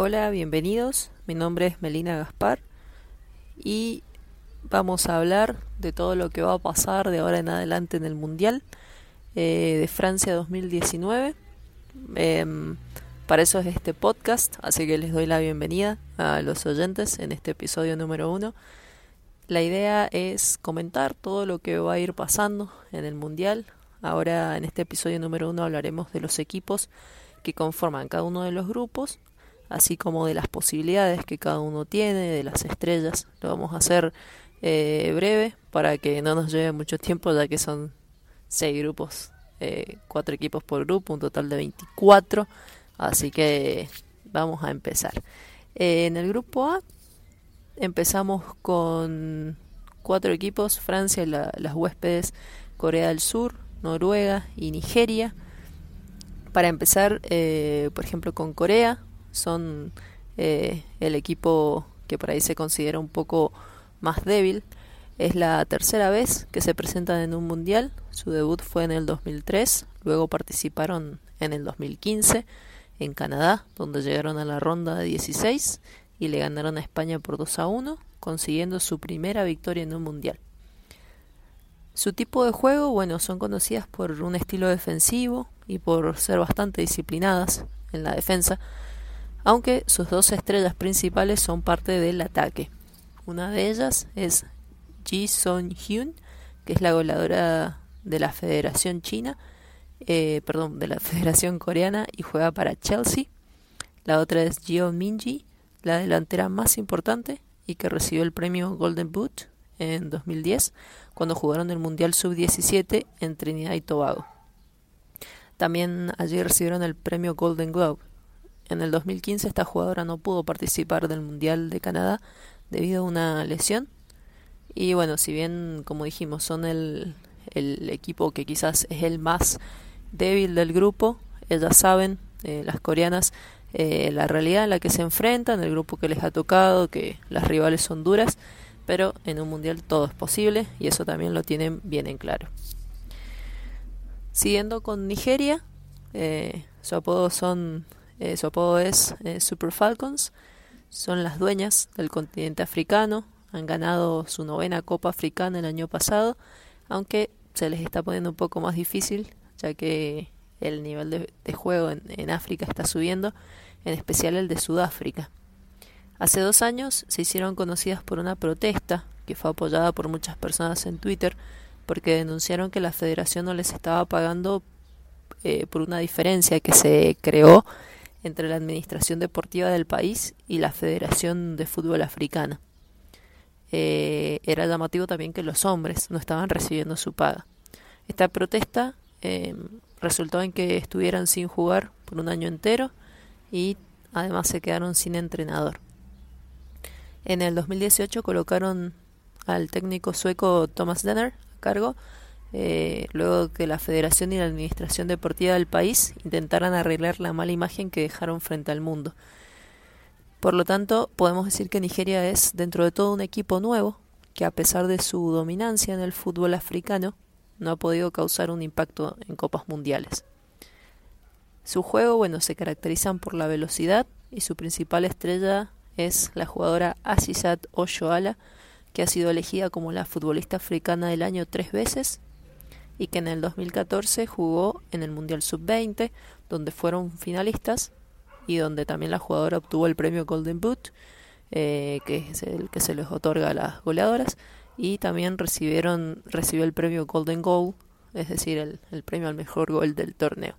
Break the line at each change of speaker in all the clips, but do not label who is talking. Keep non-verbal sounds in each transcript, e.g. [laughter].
Hola, bienvenidos. Mi nombre es Melina Gaspar y vamos a hablar de todo lo que va a pasar de ahora en adelante en el Mundial eh, de Francia 2019. Em, para eso es este podcast, así que les doy la bienvenida a los oyentes en este episodio número uno. La idea es comentar todo lo que va a ir pasando en el Mundial. Ahora en este episodio número uno hablaremos de los equipos que conforman cada uno de los grupos así como de las posibilidades que cada uno tiene, de las estrellas. Lo vamos a hacer eh, breve para que no nos lleve mucho tiempo, ya que son seis grupos, eh, cuatro equipos por grupo, un total de 24. Así que vamos a empezar. Eh, en el grupo A empezamos con cuatro equipos, Francia, las huéspedes, Corea del Sur, Noruega y Nigeria. Para empezar, por ejemplo, con Corea, son eh, el equipo que por ahí se considera un poco más débil. Es la tercera vez que se presentan en un mundial. Su debut fue en el 2003, luego participaron en el 2015 en Canadá, donde llegaron a la ronda de 16 y le ganaron a España por 2 a 1, consiguiendo su primera victoria en un mundial. Su tipo de juego, bueno, son conocidas por un estilo defensivo y por ser bastante disciplinadas en la defensa, aunque sus dos estrellas principales son parte del ataque. Una de ellas es Ji Son Hyun, que es la goleadora de la Federación China, eh, perdón, de la [laughs] Federación Coreana y juega para Chelsea. La otra es Jeo Minji, la delantera más importante y que recibió el premio Golden Boot en 2010 cuando jugaron el Mundial Sub-17 en Trinidad y Tobago. También allí recibieron el premio Golden Globe en el 2015 esta jugadora no pudo participar del Mundial de Canadá debido a una lesión. Y bueno, si bien, como dijimos, son el, el equipo que quizás es el más débil del grupo, ellas saben, eh, las coreanas, eh, la realidad en la que se enfrentan, el grupo que les ha tocado, que las rivales son duras, pero en un mundial todo es posible y eso también lo tienen bien en claro. Siguiendo con Nigeria, eh, su apodo son eh, su apodo es eh, Super Falcons. Son las dueñas del continente africano. Han ganado su novena Copa Africana el año pasado, aunque se les está poniendo un poco más difícil, ya que el nivel de, juego en, África está subiendo, en especial el de Sudáfrica. Hace dos años se hicieron conocidas por una protesta que fue apoyada por muchas personas en Twitter porque denunciaron que la federación no les estaba pagando eh, por una diferencia que se creó entre la Administración Deportiva del país y la Federación de Fútbol Africana. Eh, era llamativo también que los hombres no estaban recibiendo su paga. Esta protesta eh, resultó en que estuvieran sin jugar por un año entero y además se quedaron sin entrenador. En el 2018 colocaron al técnico sueco Thomas Denner a cargo eh, luego que la federación y la administración deportiva del país intentaran arreglar la mala imagen que dejaron frente al mundo. Por lo tanto, podemos decir que Nigeria es, dentro de todo, un equipo nuevo que, a pesar de su dominancia en el fútbol africano, no ha podido causar un impacto en copas mundiales. Su juego, bueno, se caracterizan por la velocidad y su principal estrella es la jugadora Asisat Oshoala, que ha sido elegida como la futbolista africana del año tres veces y que en el 2014 jugó en el Mundial Sub-20, donde fueron finalistas y donde también la jugadora obtuvo el premio Golden Boot, eh, que es el que se les otorga a las goleadoras, y también recibieron recibió el premio Golden Goal, es decir, el, el premio al mejor gol del torneo.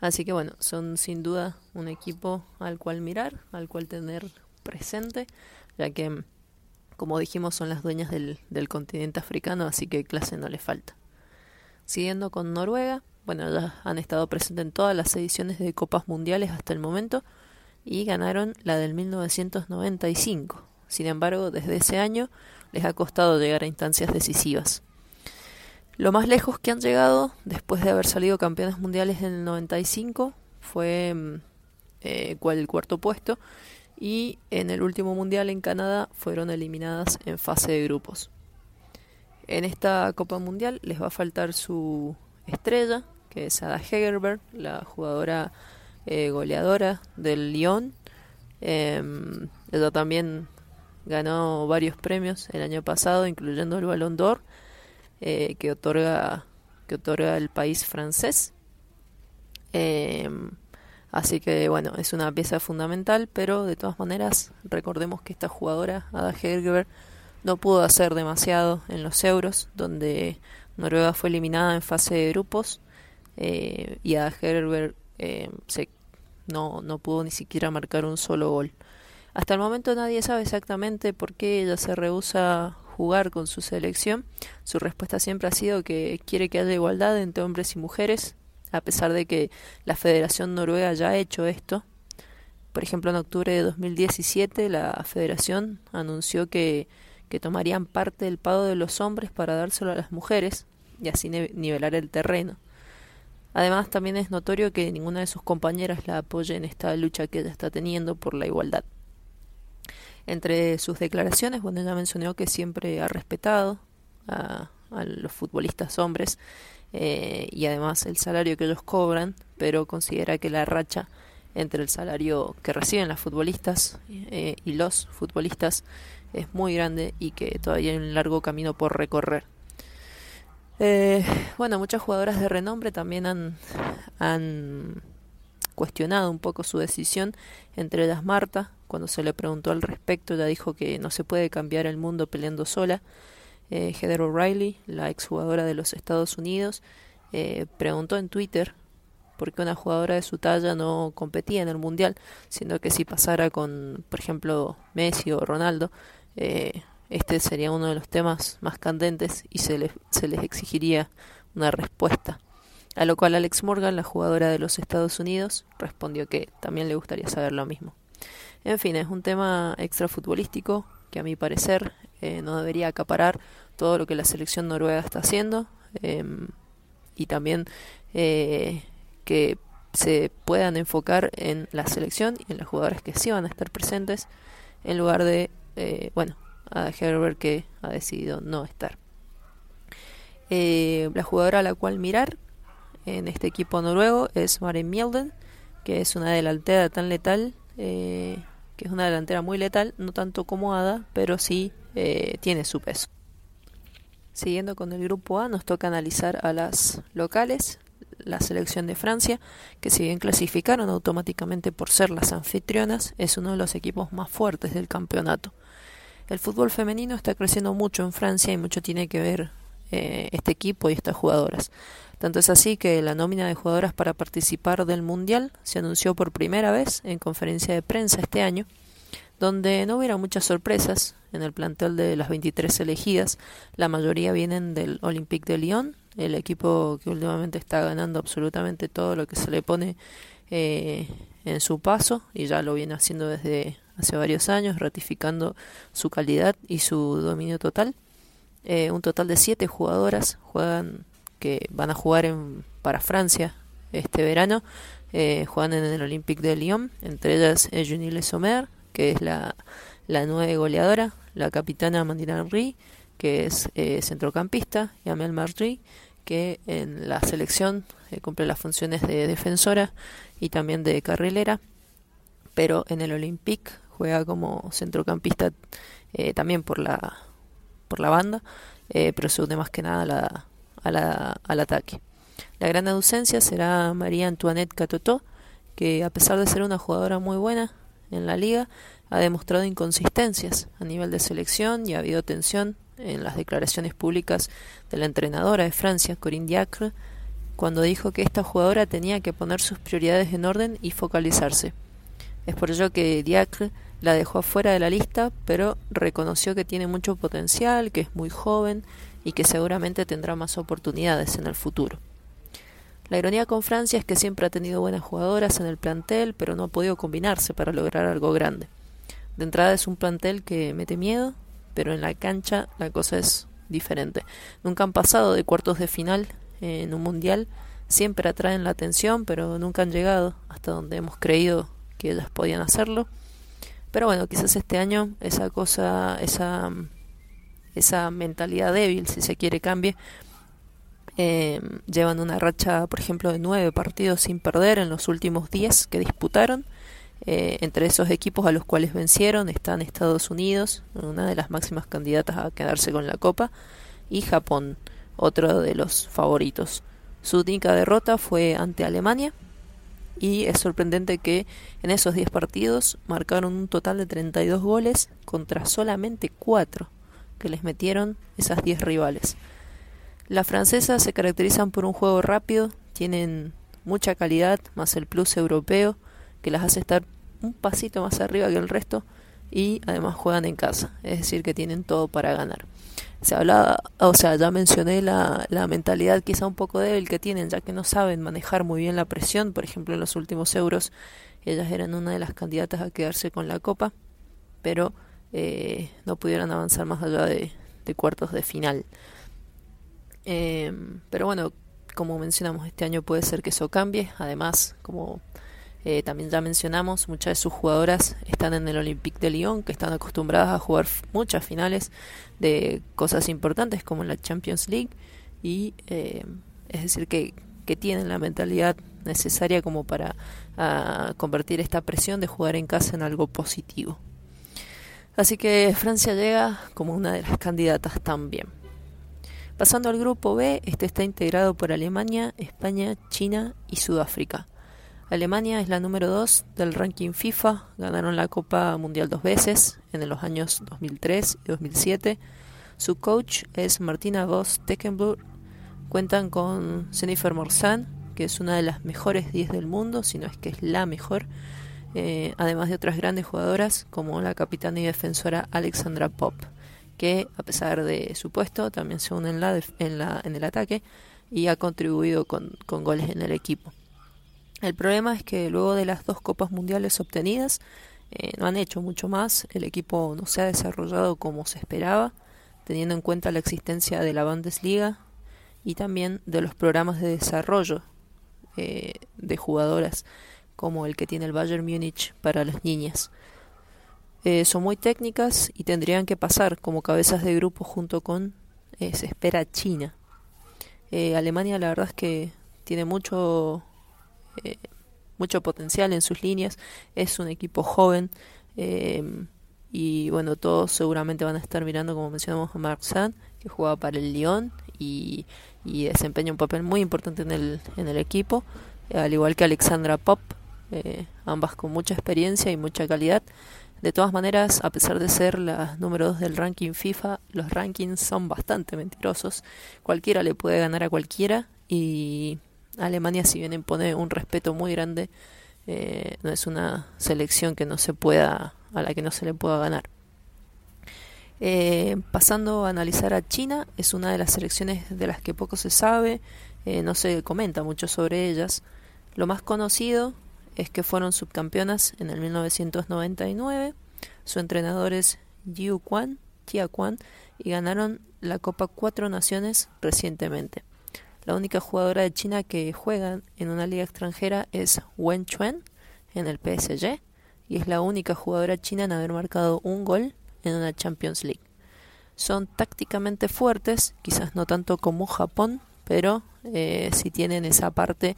Así que bueno, son sin duda un equipo al cual mirar, al cual tener presente, ya que, como dijimos, son las dueñas del, del continente africano, así que clase no le falta. Siguiendo con Noruega, bueno, ya han estado presentes en todas las ediciones de Copas Mundiales hasta el momento y ganaron la del 1995. Sin embargo, desde ese año les ha costado llegar a instancias decisivas. Lo más lejos que han llegado, después de haber salido campeones mundiales en el 95, fue mm, eh, el cuarto puesto y en el último mundial en Canadá fueron eliminadas en fase de grupos. En esta Copa Mundial les va a faltar su estrella, que es Ada Hegerberg, la jugadora eh, goleadora del Lyon, Em, ella también ganó varios premios el año pasado, incluyendo el Ballon d'Or, eh, que otorga que otorga el país francés. Em, así que bueno, es una pieza fundamental, pero de todas maneras recordemos que esta jugadora, Ada Hegerberg, no pudo hacer demasiado en los euros, donde Noruega fue eliminada en fase de grupos eh, y Ada Hegerberg eh, se, no, no pudo ni siquiera marcar un solo gol. Hasta el momento nadie sabe exactamente por qué ella se rehúsa jugar con su selección. Su respuesta siempre ha sido que quiere que haya igualdad entre hombres y mujeres, a pesar de que la Federación Noruega ya ha hecho esto. Por ejemplo, en octubre de 2017 la Federación anunció que, que tomarían parte del pago de los hombres para dárselo a las mujeres y así nivelar el terreno. Además, también es notorio que ninguna de sus compañeras la apoya en esta lucha que ella está teniendo por la igualdad. Entre sus declaraciones, bueno, ella mencionó que siempre ha respetado a, los futbolistas hombres eh, y además el salario que ellos cobran, pero considera que la racha entre el salario que reciben las futbolistas eh, y los futbolistas es muy grande y que todavía hay un largo camino por recorrer. Eh, bueno, muchas jugadoras de renombre también han, cuestionado un poco su decisión, entre ellas Marta, cuando se le preguntó al respecto, ella dijo que no se puede cambiar el mundo peleando sola. Eh, Heather O'Reilly, la exjugadora de los Estados Unidos, eh, preguntó en Twitter por qué una jugadora de su talla no competía en el Mundial, siendo que si pasara con, por ejemplo, Messi o Ronaldo, eh, este sería uno de los temas más candentes y se les, se les exigiría una respuesta. A lo cual Alex Morgan, la jugadora de los Estados Unidos, respondió que también le gustaría saber lo mismo. En fin, es un tema extrafutbolístico que a mi parecer eh, no debería acaparar todo lo que la selección noruega está haciendo em, y también eh, que se puedan enfocar en la selección y en los jugadores que sí van a estar presentes en lugar de, eh, bueno, a Herbert que ha decidido no estar. la jugadora a la cual mirar en este equipo noruego es Maren Mielden, que es una delantera tan letal que es una delantera muy letal, no tanto como Ada, pero sí eh, tiene su peso. Siguiendo con el grupo A, nos toca analizar a las locales, la selección de Francia, que si bien clasificaron automáticamente por ser las anfitrionas, es uno de los equipos más fuertes del campeonato. El fútbol femenino está creciendo mucho en Francia y mucho tiene que ver eh, este equipo y estas jugadoras. Tanto es así que la nómina de jugadoras para participar del Mundial se anunció por primera vez en conferencia de prensa este año, donde no hubiera muchas sorpresas en el plantel de las 23 elegidas. La mayoría vienen del Olympique de Lyon, el equipo que últimamente está ganando absolutamente todo lo que se le pone eh, en su paso y ya lo viene haciendo desde hace varios años, ratificando su calidad y su dominio total. Eh, un total de siete jugadoras juegan que van a jugar en, para Francia este verano. Eh, juegan en el Olympique de Lyon, entre ellas Junile Sommer, que es la, la nueva goleadora, la capitana Amandine Henry, que es eh, centrocampista, y Amel Marry, que en la selección eh, cumple las funciones de defensora y también de carrilera, pero en el Olympique juega como centrocampista eh, también por la, por la banda, pero se une más que nada la, al ataque. La gran ausencia será María Antoinette Catotó, que a pesar de ser una jugadora muy buena en la liga, ha demostrado inconsistencias a nivel de selección y ha habido tensión en las declaraciones públicas de la entrenadora de Francia, Corinne Diacre, cuando dijo que esta jugadora tenía que poner sus prioridades en orden y focalizarse. Es por ello que Diacre la dejó afuera de la lista, pero reconoció que tiene mucho potencial, que es muy joven y que seguramente tendrá más oportunidades en el futuro. La ironía con Francia es que siempre ha tenido buenas jugadoras en el plantel, pero no ha podido combinarse para lograr algo grande. De entrada es un plantel que mete miedo, pero en la cancha la cosa es diferente. Nunca han pasado de cuartos de final en un mundial, siempre atraen la atención, pero nunca han llegado hasta donde hemos creído que ellas podían hacerlo. Pero bueno, quizás este año esa cosa, esa esa mentalidad débil, si se quiere, cambie. Eh, llevan una racha, por ejemplo, de nueve partidos sin perder en los últimos diez que disputaron. Eh, entre esos equipos a los cuales vencieron están Estados Unidos, una de las máximas candidatas a quedarse con la Copa, y Japón, otro de los favoritos. Su única derrota fue ante Alemania y es sorprendente que en esos 10 partidos marcaron un total de 32 goles contra solamente 4 que les metieron esas 10 rivales. Las francesas se caracterizan por un juego rápido, tienen mucha calidad, más el plus europeo, que las hace estar un pasito más arriba que el resto y además juegan en casa, es decir, que tienen todo para ganar. Se hablaba, o sea, ya mencioné la, la mentalidad quizá un poco débil que tienen, ya que no saben manejar muy bien la presión, por ejemplo, en los últimos euros ellas eran una de las candidatas a quedarse con la copa, pero eh, no pudieron avanzar más allá de, cuartos de final. Eh, pero bueno, como mencionamos, este año puede ser que eso cambie. Además, como eh, también ya mencionamos, muchas de sus jugadoras están en el Olympique de Lyon, que están acostumbradas a jugar muchas finales de cosas importantes como la Champions League. Y es decir, que, que tienen la mentalidad necesaria como para ah, convertir esta presión de jugar en casa en algo positivo. Así que Francia llega como una de las candidatas también. Pasando al grupo B, este está integrado por Alemania, España, China y Sudáfrica. Alemania es la número 2 del ranking FIFA, ganaron la Copa Mundial dos veces, en los años 2003 y 2007. Su coach es Martina Voss Teckenburg. Cuentan con Jennifer Morzan, que es una de las mejores 10 del mundo, si no es que es la mejor eh, además de otras grandes jugadoras como la capitana y defensora Alexandra Pop, que a pesar de su puesto también se une en, la, en, la, en el ataque y ha contribuido con, con goles en el equipo. El problema es que luego de las dos copas mundiales obtenidas, eh, no han hecho mucho más, el equipo no se ha desarrollado como se esperaba, teniendo en cuenta la existencia de la Bundesliga y también de los programas de desarrollo eh, de jugadoras como el que tiene el Bayern Múnich para las niñas. Eh, son muy técnicas y tendrían que pasar como cabezas de grupo junto con, eh, se espera, China. Alemania la verdad es que tiene mucho, mucho potencial en sus líneas, es un equipo joven y bueno, todos seguramente van a estar mirando, como mencionamos, a Marc Sand, que juega para el Lyon y, y desempeña un papel muy importante en el, en el equipo, al igual que Alexandra Pop, eh, ambas con mucha experiencia y mucha calidad. De todas maneras, a pesar de ser las número 2 del ranking FIFA, los rankings son bastante mentirosos. Cualquiera le puede ganar a cualquiera y Alemania, si bien impone un respeto muy grande, eh, no es una selección que no se pueda, a la que no se le pueda ganar. Eh, pasando a analizar a China, es una de las selecciones de las que poco se sabe, no se comenta mucho sobre ellas. Lo más conocido es que fueron subcampeonas en el 1999. Su entrenador es Jiu Quan, Tia Quan, y ganaron la Copa Cuatro Naciones recientemente. La única jugadora de China que juega en una liga extranjera es Wen Chuan en el PSG y es la única jugadora china en haber marcado un gol en una Champions League. Son tácticamente fuertes, quizás no tanto como Japón, pero eh, sí tienen esa parte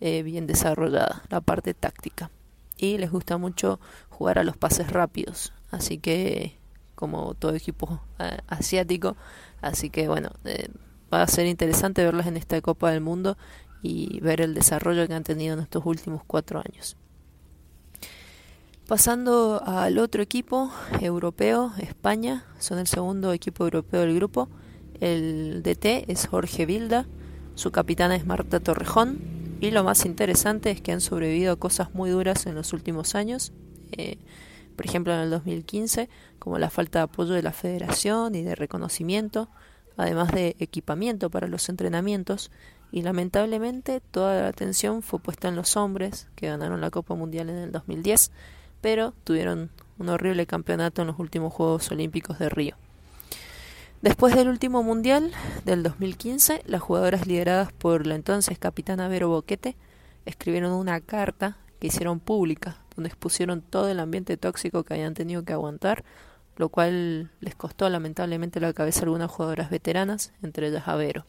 eh, bien desarrollada, la parte táctica. Y les gusta mucho jugar a los pases rápidos, así que como todo equipo eh, asiático, así que bueno, eh, va a ser interesante verlas en esta Copa del Mundo y ver el desarrollo que han tenido en estos últimos cuatro años. Pasando al otro equipo europeo, España, son el segundo equipo europeo del grupo. El DT es Jorge Vilda, su capitana es Marta Torrejón, y lo más interesante es que han sobrevivido a cosas muy duras en los últimos años, eh, por ejemplo en el 2015, como la falta de apoyo de la federación y de reconocimiento, además de equipamiento para los entrenamientos, y lamentablemente toda la atención fue puesta en los hombres, que ganaron la Copa Mundial en el 2010, pero tuvieron un horrible campeonato en los últimos Juegos Olímpicos de Río. Después del último mundial del 2015, las jugadoras lideradas por la entonces capitana Vero Boquete escribieron una carta que hicieron pública, donde expusieron todo el ambiente tóxico que habían tenido que aguantar, lo cual les costó lamentablemente la cabeza a algunas jugadoras veteranas, entre ellas a Vero.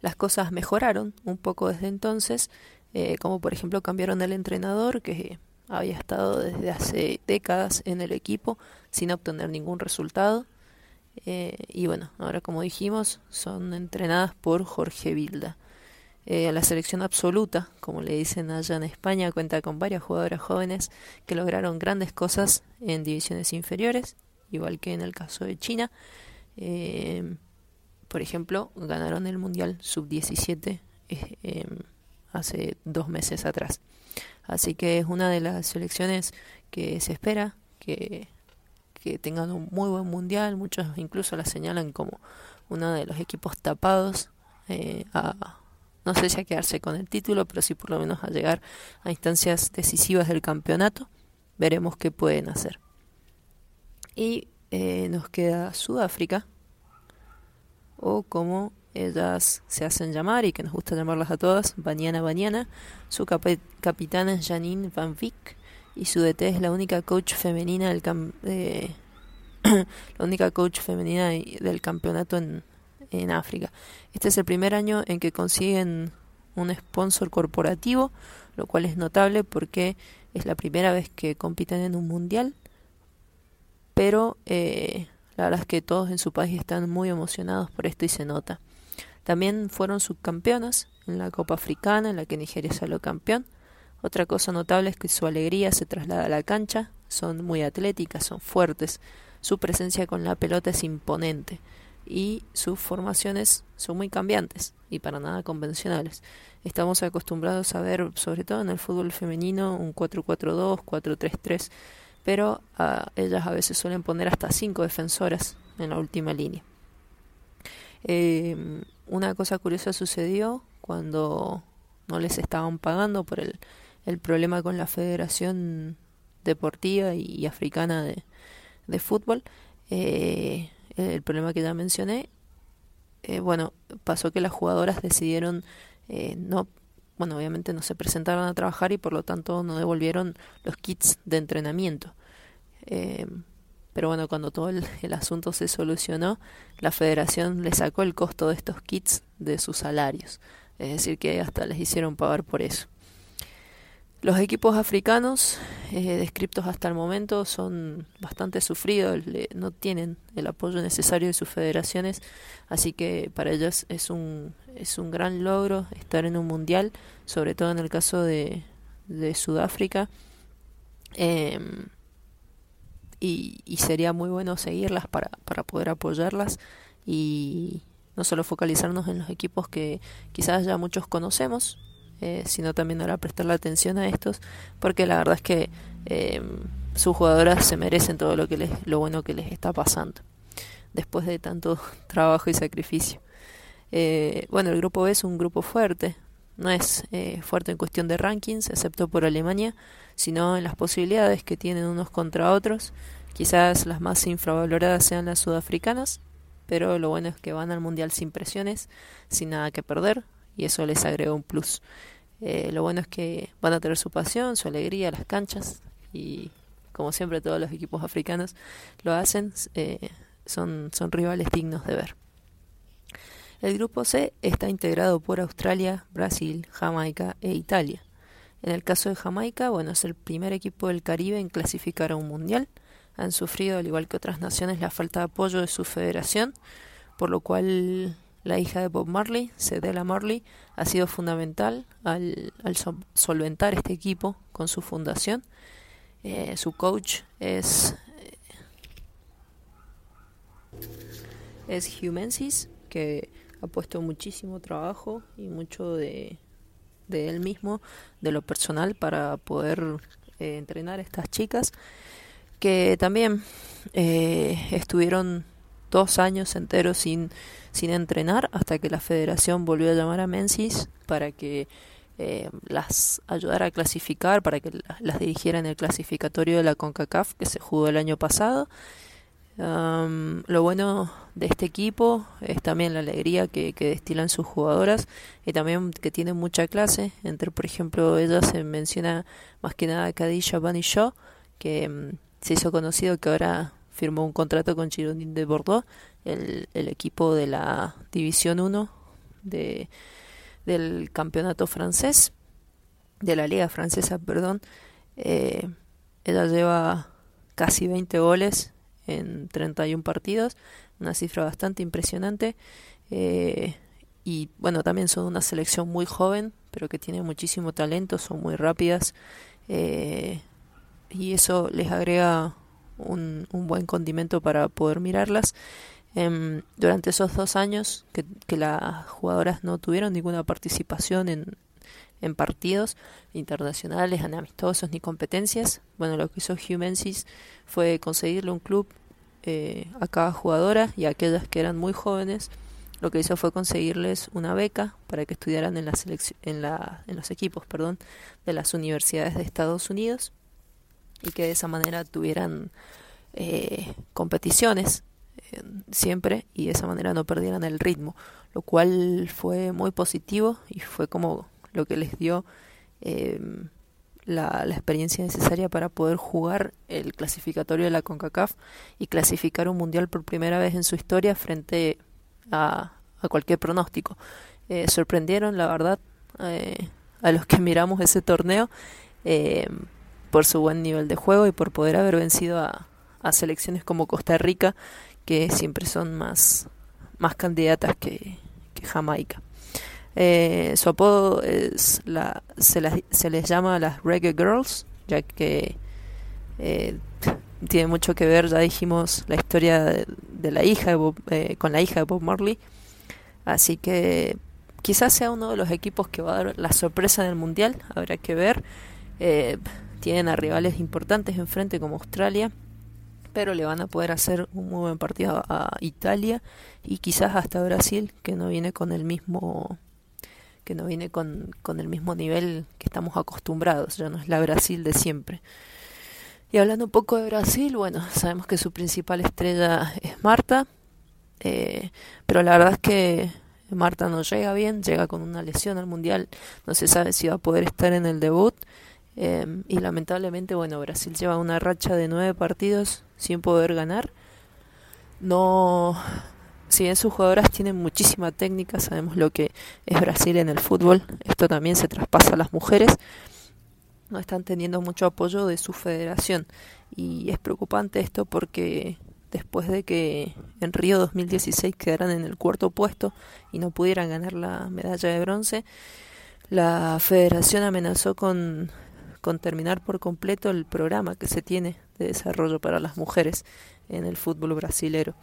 Las cosas mejoraron un poco desde entonces, eh, como por ejemplo cambiaron el entrenador, que había estado desde hace décadas en el equipo sin obtener ningún resultado. Eh, y bueno, ahora como dijimos, son entrenadas por Jorge Vilda. Eh, la selección absoluta, como le dicen allá en España, cuenta con varias jugadoras jóvenes que lograron grandes cosas en divisiones inferiores, igual que en el caso de China. Eh, por ejemplo, ganaron el Mundial Sub-17 eh, em, hace dos meses atrás. Así que es una de las selecciones que se espera que, que tengan un muy buen Mundial. Muchos incluso la señalan como uno de los equipos tapados eh, a, no sé si a quedarse con el título, pero sí por lo menos a llegar a instancias decisivas del campeonato. Veremos qué pueden hacer. Y eh, nos queda Sudáfrica, o como ellas se hacen llamar y que nos gusta llamarlas a todas, Banyana Banyana. Su capitana es Janine Van Vick y su DT es la única coach femenina del [clears throat] la única coach femenina del campeonato en, en África. Este es el primer año en que consiguen un sponsor corporativo, lo cual es notable porque es la primera vez que compiten en un mundial, pero eh, la verdad es que todos en su país están muy emocionados por esto y se nota. También fueron subcampeonas en la Copa Africana, en la que Nigeria salió campeón. Otra cosa notable es que su alegría se traslada a la cancha, son muy atléticas, son fuertes, su presencia con la pelota es imponente y sus formaciones son muy cambiantes y para nada convencionales. Estamos acostumbrados a ver, sobre todo en el fútbol femenino, un 4-4-2, 4-3-3, pero uh, ellas a veces suelen poner hasta cinco defensoras en la última línea. Eh, una cosa curiosa sucedió cuando no les estaban pagando por el, el problema con la Federación Deportiva y, Africana de, de Fútbol. Eh, el problema que ya mencioné, eh, bueno, pasó que las jugadoras decidieron eh, no, bueno, obviamente no se presentaron a trabajar y por lo tanto no devolvieron los kits de entrenamiento. Eh, pero bueno, cuando todo el, el, asunto se solucionó, la federación le sacó el costo de estos kits de sus salarios. Es decir, que hasta les hicieron pagar por eso. Los equipos africanos eh, descriptos hasta el momento son bastante sufridos, no tienen el apoyo necesario de sus federaciones, así que para ellos es un, es un gran logro estar en un mundial, sobre todo en el caso de, de Sudáfrica. Eh, y, y, sería muy bueno seguirlas para, para poder apoyarlas y no solo focalizarnos en los equipos que quizás ya muchos conocemos, eh, sino también ahora prestarle atención a estos, porque la verdad es que eh, sus jugadoras se merecen todo lo que les, lo bueno que les está pasando después de tanto [laughs] trabajo y sacrificio. Eh, bueno, el grupo B es un grupo fuerte, no es fuerte en cuestión de rankings, excepto por Alemania, sino en las posibilidades que tienen unos contra otros. Quizás las más infravaloradas sean las sudafricanas, pero lo bueno es que van al Mundial sin presiones, sin nada que perder, y eso les agrega un plus. Eh, lo bueno es que van a tener su pasión, su alegría, las canchas y como siempre todos los equipos africanos lo hacen, eh, son, son rivales dignos de ver. El grupo C está integrado por Australia, Brasil, Jamaica e Italia. En el caso de Jamaica, bueno, es el primer equipo del Caribe en clasificar a un mundial. Han sufrido, al igual que otras naciones, la falta de apoyo de su federación, por lo cual la hija de Bob Marley, Cedella Marley, ha sido fundamental al, solventar este equipo con su fundación. Eh, su coach es, eh, es Humensis, que ha puesto muchísimo trabajo y mucho de, de él mismo, de lo personal, para poder eh, entrenar a estas chicas, que también estuvieron dos años enteros sin, sin entrenar hasta que la federación volvió a llamar a Menzies para que eh, las ayudara a clasificar, para que las dirigiera en el clasificatorio de la CONCACAF que se jugó el año pasado. lo bueno de este equipo es también la alegría que, destilan sus jugadoras y también que tienen mucha clase. Entre, por ejemplo, ella se menciona más que nada Kadisha Bunny Shaw, que mm, se hizo conocido que ahora firmó un contrato con Girondin de Bordeaux, el, equipo de la División 1 de, del campeonato francés, de la Liga Francesa, perdón. Eh, ella lleva casi 20 goles en 31 partidos, una cifra bastante impresionante. Eh, y bueno, también son una selección muy joven, pero que tiene muchísimo talento, son muy rápidas. Eh, y eso les agrega un, un, buen condimento para poder mirarlas. Eh, durante esos dos años que, que, las jugadoras no tuvieron ninguna participación en, en partidos internacionales, en amistosos ni competencias, bueno, lo que hizo Humensis fue conseguirle un club eh, a cada jugadora y a aquellas que eran muy jóvenes, lo que hizo fue conseguirles una beca para que estudiaran en, la en, la, en los equipos perdón, de las universidades de Estados Unidos y que de esa manera tuvieran eh, competiciones eh, siempre y de esa manera no perdieran el ritmo, lo cual fue muy positivo y fue como lo que les dio eh, la, experiencia necesaria para poder jugar el clasificatorio de la CONCACAF y clasificar un mundial por primera vez en su historia frente a, a cualquier pronóstico. Eh, sorprendieron, la verdad, eh, a los que [laughs] miramos ese torneo eh, por su buen nivel de juego y por poder haber vencido a, selecciones como Costa Rica, que siempre son más, más candidatas que, Jamaica. Eh, su apodo es la, se, la, se, les llama las Reggae Girls, ya que eh, tiene mucho que ver, ya dijimos, la historia de, la hija de Bob, eh, con la hija de Bob Marley. Así que quizás sea uno de los equipos que va a dar la sorpresa del mundial, habrá que ver. Tienen a rivales importantes enfrente como Australia, pero le van a poder hacer un muy buen partido a, a Italia y quizás hasta Brasil, que no viene con el mismo que no viene con, con el mismo nivel que estamos acostumbrados, ya no es la Brasil de siempre. Y hablando un poco de Brasil, bueno, sabemos que su principal estrella es Marta, eh, pero la verdad es que Marta no llega bien, llega con una lesión al Mundial, no se sabe si va a poder estar en el debut. Eh, y lamentablemente, bueno, Brasil lleva una racha de nueve partidos sin poder ganar. No, si bien sus jugadoras tienen muchísima técnica, sabemos lo que es Brasil en el fútbol, esto también se traspasa a las mujeres, no están teniendo mucho apoyo de su federación. Y es preocupante esto porque después de que en Río 2016 quedaran en el cuarto puesto y no pudieran ganar la medalla de bronce, la federación amenazó con, con terminar por completo el programa que se tiene de desarrollo para las mujeres en el fútbol brasilero.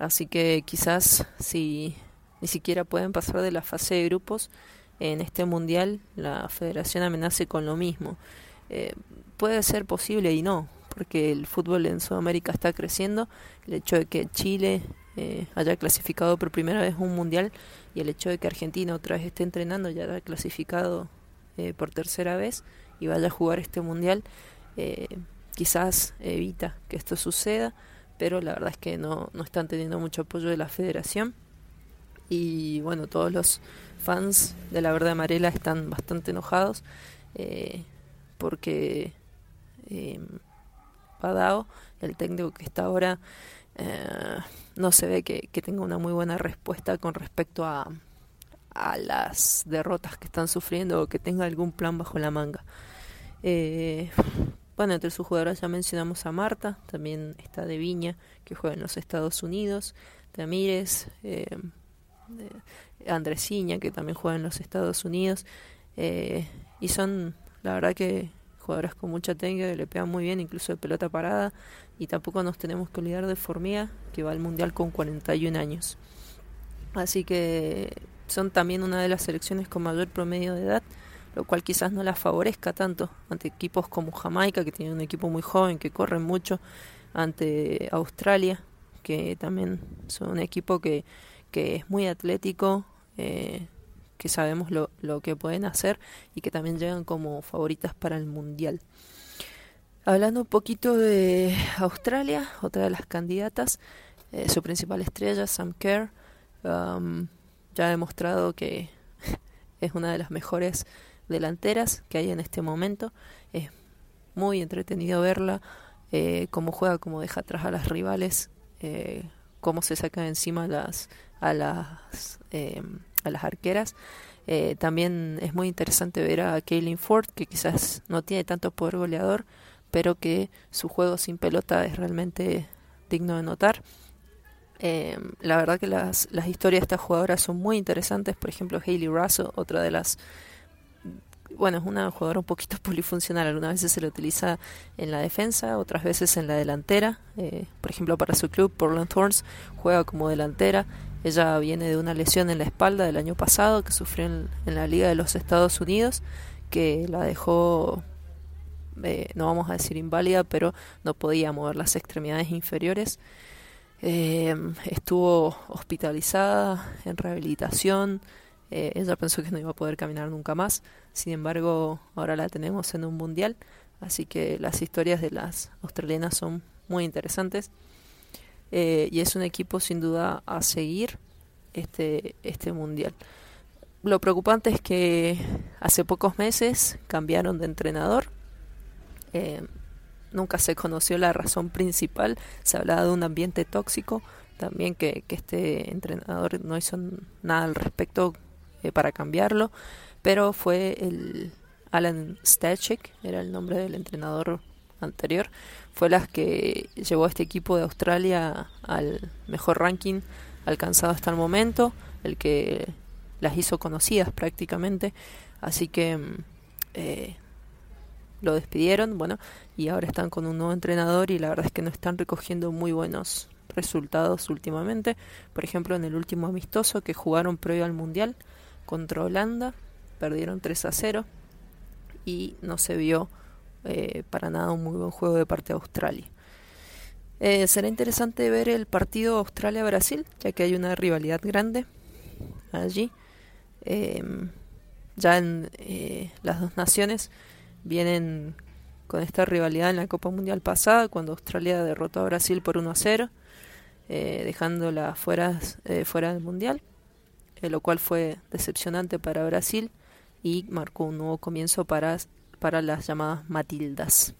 Así que quizás si ni siquiera pueden pasar de la fase de grupos en este mundial, la federación amenace con lo mismo. Eh, puede ser posible y no, porque el fútbol en Sudamérica está creciendo. El hecho de que Chile eh, haya clasificado por primera vez un mundial y el hecho de que Argentina otra vez esté entrenando y haya clasificado eh, por tercera vez y vaya a jugar este mundial, eh, quizás evita que esto suceda pero la verdad es que no, no están teniendo mucho apoyo de la federación. Y bueno, todos los fans de la Verde Amarela están bastante enojados eh, porque eh, Padao, el técnico que está ahora, eh, no se ve que, que, tenga una muy buena respuesta con respecto a, a las derrotas que están sufriendo o que tenga algún plan bajo la manga. Eh, [sighs] bueno, entre sus jugadoras ya mencionamos a Marta, también está de Viña, que juega en los Estados Unidos, Ramírez, eh, Andresiña, que también juega en los Estados Unidos, eh, y son, la verdad que jugadoras con mucha técnica, que le pegan muy bien, incluso de pelota parada, y tampoco nos tenemos que olvidar de Formiga, que va al Mundial con 41 años. Así que son también una de las selecciones con mayor promedio de edad, lo cual quizás no la favorezca tanto ante equipos como Jamaica, que tiene un equipo muy joven, que corre mucho, ante Australia, que también son un equipo que, que es muy atlético, eh, que sabemos lo, lo que pueden hacer y que también llegan como favoritas para el Mundial. Hablando un poquito de Australia, otra de las candidatas, eh, su principal estrella, Sam Kerr, um, ya ha demostrado que [laughs] es una de las mejores delanteras que hay en este momento. Es muy entretenido verla, eh, cómo juega, cómo deja atrás a las rivales, eh, cómo se saca encima las, a las, a las arqueras. Eh, también es muy interesante ver a Kaylin Ford, que quizás no tiene tanto poder goleador, pero que su juego sin pelota es realmente digno de notar. Eh, la verdad que las, las historias de estas jugadoras son muy interesantes. Por ejemplo, Hayley Russell, otra de las bueno, es una jugadora un poquito [laughs] polifuncional. Algunas veces se la utiliza en la defensa, otras veces en la delantera. Eh, por ejemplo, para su club, Portland Thorns, juega como delantera. Ella viene de una lesión en la espalda del año pasado que sufrió en, la Liga de los Estados Unidos, que la dejó, eh, no vamos a decir inválida, pero no podía mover las extremidades inferiores. Eh, estuvo hospitalizada en rehabilitación. Ella pensó que no iba a poder caminar nunca más. Sin embargo, ahora la tenemos en un mundial, así que las historias de las australianas son muy interesantes. Eh, y es un equipo sin duda a seguir este, este mundial. Lo preocupante es que hace pocos meses cambiaron de entrenador. Eh, nunca se conoció la razón principal. Se hablaba de un ambiente tóxico. También que, que este entrenador no hizo nada al respecto eh, para cambiarlo pero fue el Alan Stachek, era el nombre del entrenador anterior, fue las que llevó a este equipo de Australia al mejor ranking alcanzado hasta el momento, el que las hizo conocidas prácticamente, así que mm, eh, lo despidieron, bueno, y ahora están con un nuevo entrenador y la verdad es que no están recogiendo muy buenos resultados últimamente. Por ejemplo, en el último amistoso que jugaron previo al Mundial contra Holanda, perdieron 3 a 0 y no se vio eh, para nada un muy buen juego de parte de Australia. Eh, será interesante ver el partido Australia-Brasil, ya que hay una rivalidad grande allí. Em, ya en eh, las dos naciones vienen con esta rivalidad en la Copa Mundial pasada, cuando Australia derrotó a Brasil por 1 a 0, dejándola fuera, fuera del Mundial, lo cual fue decepcionante para Brasil y marcó un nuevo comienzo para, para las llamadas Matildas.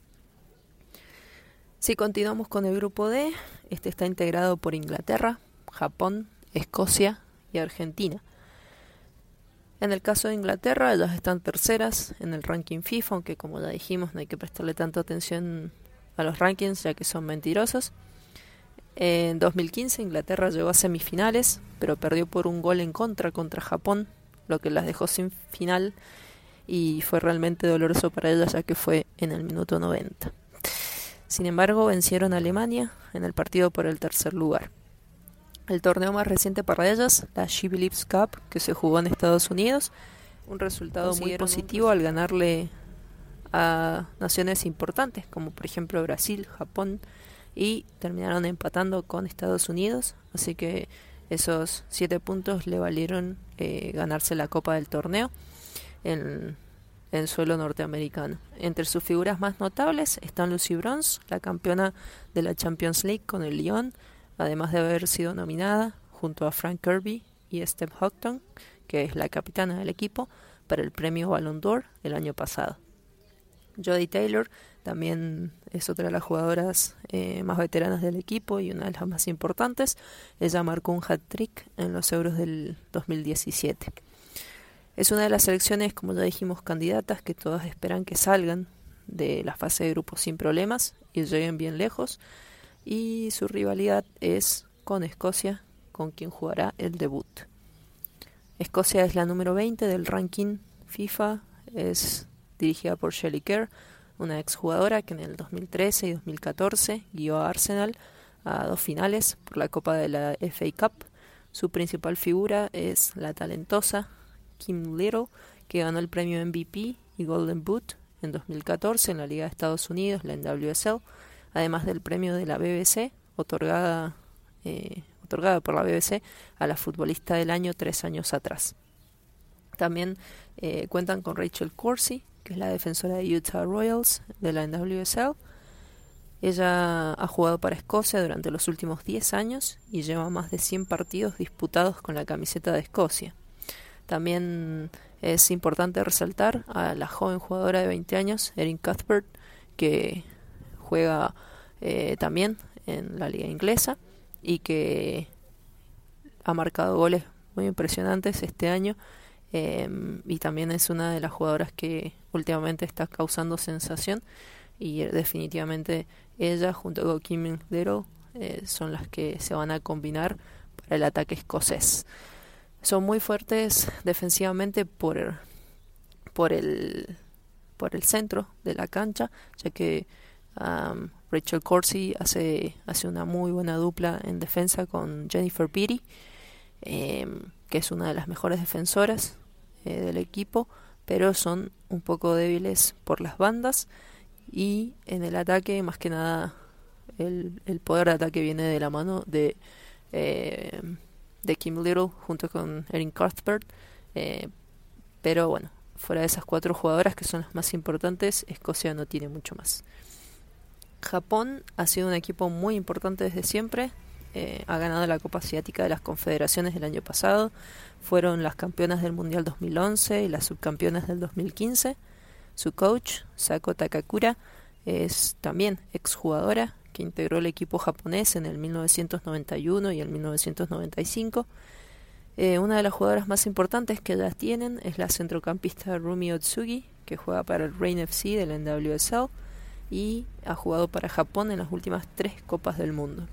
Si continuamos con el grupo D, este está integrado por Inglaterra, Japón, Escocia y Argentina. En el caso de Inglaterra, ellas están terceras en el ranking FIFA, aunque como ya dijimos no hay que prestarle tanta atención a los rankings ya que son mentirosos. En 2015 Inglaterra llegó a semifinales, pero perdió por un gol en contra contra Japón lo que las dejó sin final y fue realmente doloroso para ellas ya que fue en el minuto 90. Sin embargo, vencieron a Alemania en el partido por el tercer lugar. El torneo más reciente para ellas, la She Believes Cup, que se jugó en Estados Unidos, un resultado muy positivo al ganarle a naciones importantes como por ejemplo Brasil, Japón y terminaron empatando con Estados Unidos, así que esos siete puntos le valieron eh, ganarse la copa del torneo en, en suelo norteamericano. Entre sus figuras más notables están Lucy Bronze, la campeona de la Champions League con el Lyon, además de haber sido nominada junto a Frank Kirby y Steph Houghton, que es la capitana del equipo, para el premio Ballon d'Or el año pasado. Jodie Taylor también es otra de las jugadoras eh, más veteranas del equipo y una de las más importantes. Ella marcó un hat-trick en los Euros del 2017. Es una de las selecciones, como ya dijimos, candidatas que todas esperan que salgan de la fase de grupos sin problemas y lleguen bien lejos. Y su rivalidad es con Escocia, con quien jugará el debut. Escocia es la número 20 del ranking FIFA, es dirigida por Shelley Kerr, una exjugadora que en el 2013 y 2014 guió a Arsenal a dos finales por la Copa de la FA Cup. Su principal figura es la talentosa Kim Little, que ganó el premio MVP y Golden Boot en 2014 en la Liga de Estados Unidos, la NWSL, además del premio de la BBC, otorgada, eh, otorgada por la BBC a la futbolista del año tres años atrás. También eh, cuentan con Rachel Corsi, que es la defensora de Utah Royals de la NWSL. Ella ha jugado para Escocia durante los últimos 10 años y lleva más de 100 partidos disputados con la camiseta de Escocia. También es importante resaltar a la joven jugadora de 20 años, Erin Cuthbert, que juega eh, también en la liga inglesa y que ha marcado goles muy impresionantes este año em, y también es una de las jugadoras que últimamente está causando sensación y definitivamente ella junto con Kim Little eh, son las que se van a combinar para el ataque escocés. Son muy fuertes defensivamente por, por, el, por el centro de la cancha, ya que Rachel Corsi hace, hace una muy buena dupla en defensa con Jennifer Peary, em, que es una de las mejores defensoras eh, del equipo, pero son un poco débiles por las bandas y en el ataque más que nada el, poder de ataque viene de la mano de, eh, de Kim Little junto con Erin Cuthbert eh, pero bueno fuera de esas cuatro jugadoras que son las más importantes Escocia no tiene mucho más. Japón ha sido un equipo muy importante desde siempre eh, ha ganado la Copa Asiática de las Confederaciones el año pasado fueron las campeonas del Mundial 2011 y las subcampeonas del 2015 su coach, Sako Takakura, es también exjugadora que integró el equipo japonés en el 1991 y el 1995. Eh, una de las jugadoras más importantes que ellas tienen es la centrocampista Rumi Otsugi, que juega para el Rain FC del NWSL y ha jugado para Japón en las últimas tres Copas del Mundo.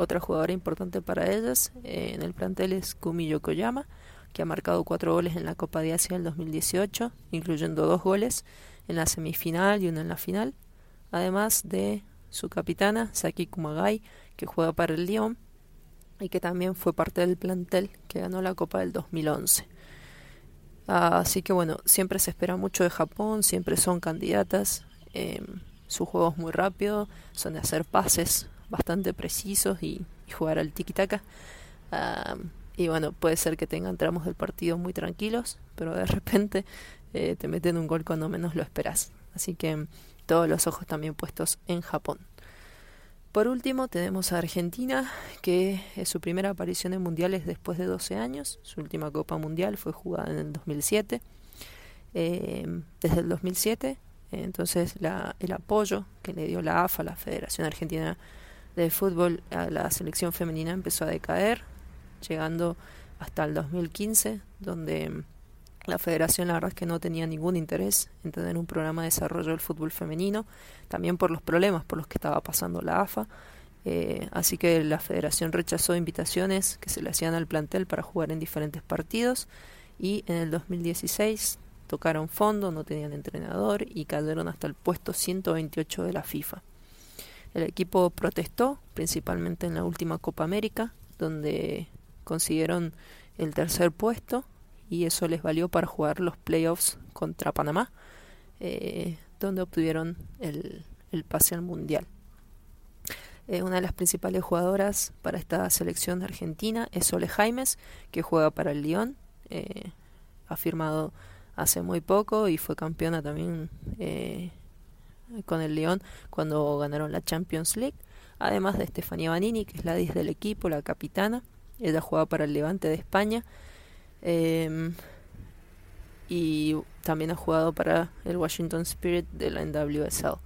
Otra jugadora importante para ellas eh, en el plantel es Kumi Yokoyama, que ha marcado cuatro goles en la Copa de Asia del 2018, incluyendo dos goles en la semifinal y uno en la final, además de su capitana, Saki Kumagai, que juega para el Lyon y que también fue parte del plantel que ganó la Copa del 2011. Así que bueno, siempre se espera mucho de Japón, siempre son candidatas. Eh, su juego es muy rápido, son de hacer pases bastante precisos y, jugar al tiki-taka. y bueno, puede ser que tengan tramos del partido muy tranquilos, pero de [laughs] repente eh, te meten un gol cuando menos lo esperas. Así que todos los ojos también puestos en Japón. Por último, tenemos a Argentina, que es su primera aparición en mundiales después de 12 años. Su última Copa Mundial fue jugada en el 2007. Eh, desde el 2007, entonces la, el apoyo que le dio la AFA, la Federación Argentina de Fútbol, a la selección femenina empezó a decaer, llegando hasta el 2015, donde la federación la verdad es que no tenía ningún interés en tener un programa de desarrollo del fútbol femenino, también por los problemas por los que estaba pasando la AFA. Eh, así que la federación rechazó invitaciones que se le hacían al plantel para jugar en diferentes partidos y en el 2016 tocaron fondo, no tenían entrenador y cayeron hasta el puesto 128 de la FIFA. El equipo protestó, principalmente en la última Copa América, donde consiguieron el tercer puesto y eso les valió para jugar los playoffs contra Panamá, eh, donde obtuvieron el, pase al Mundial. Eh, una de las principales jugadoras para esta selección argentina es Sole Jaimes, que juega para el Lyon. Eh, ha firmado hace muy poco y fue campeona también con el Lyon cuando ganaron la Champions League. Además de Estefanía Banini, que es la 10 del equipo, la capitana. Ella juega para el Levante de España Em, y también ha jugado para el Washington Spirit de la NWSL.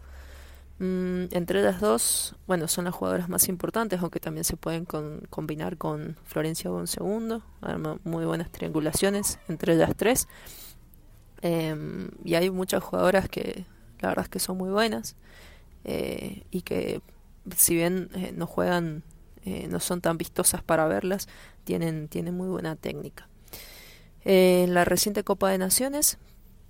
Mm, entre las dos, bueno, son las jugadoras más importantes, aunque también se pueden combinar con Florencia Bon segundo, muy buenas triangulaciones entre ellas tres. Em, y hay muchas jugadoras que la verdad es que son muy buenas eh, y que si bien eh, no juegan, eh, no son tan vistosas para verlas, tienen, tienen muy buena técnica. En la reciente Copa de Naciones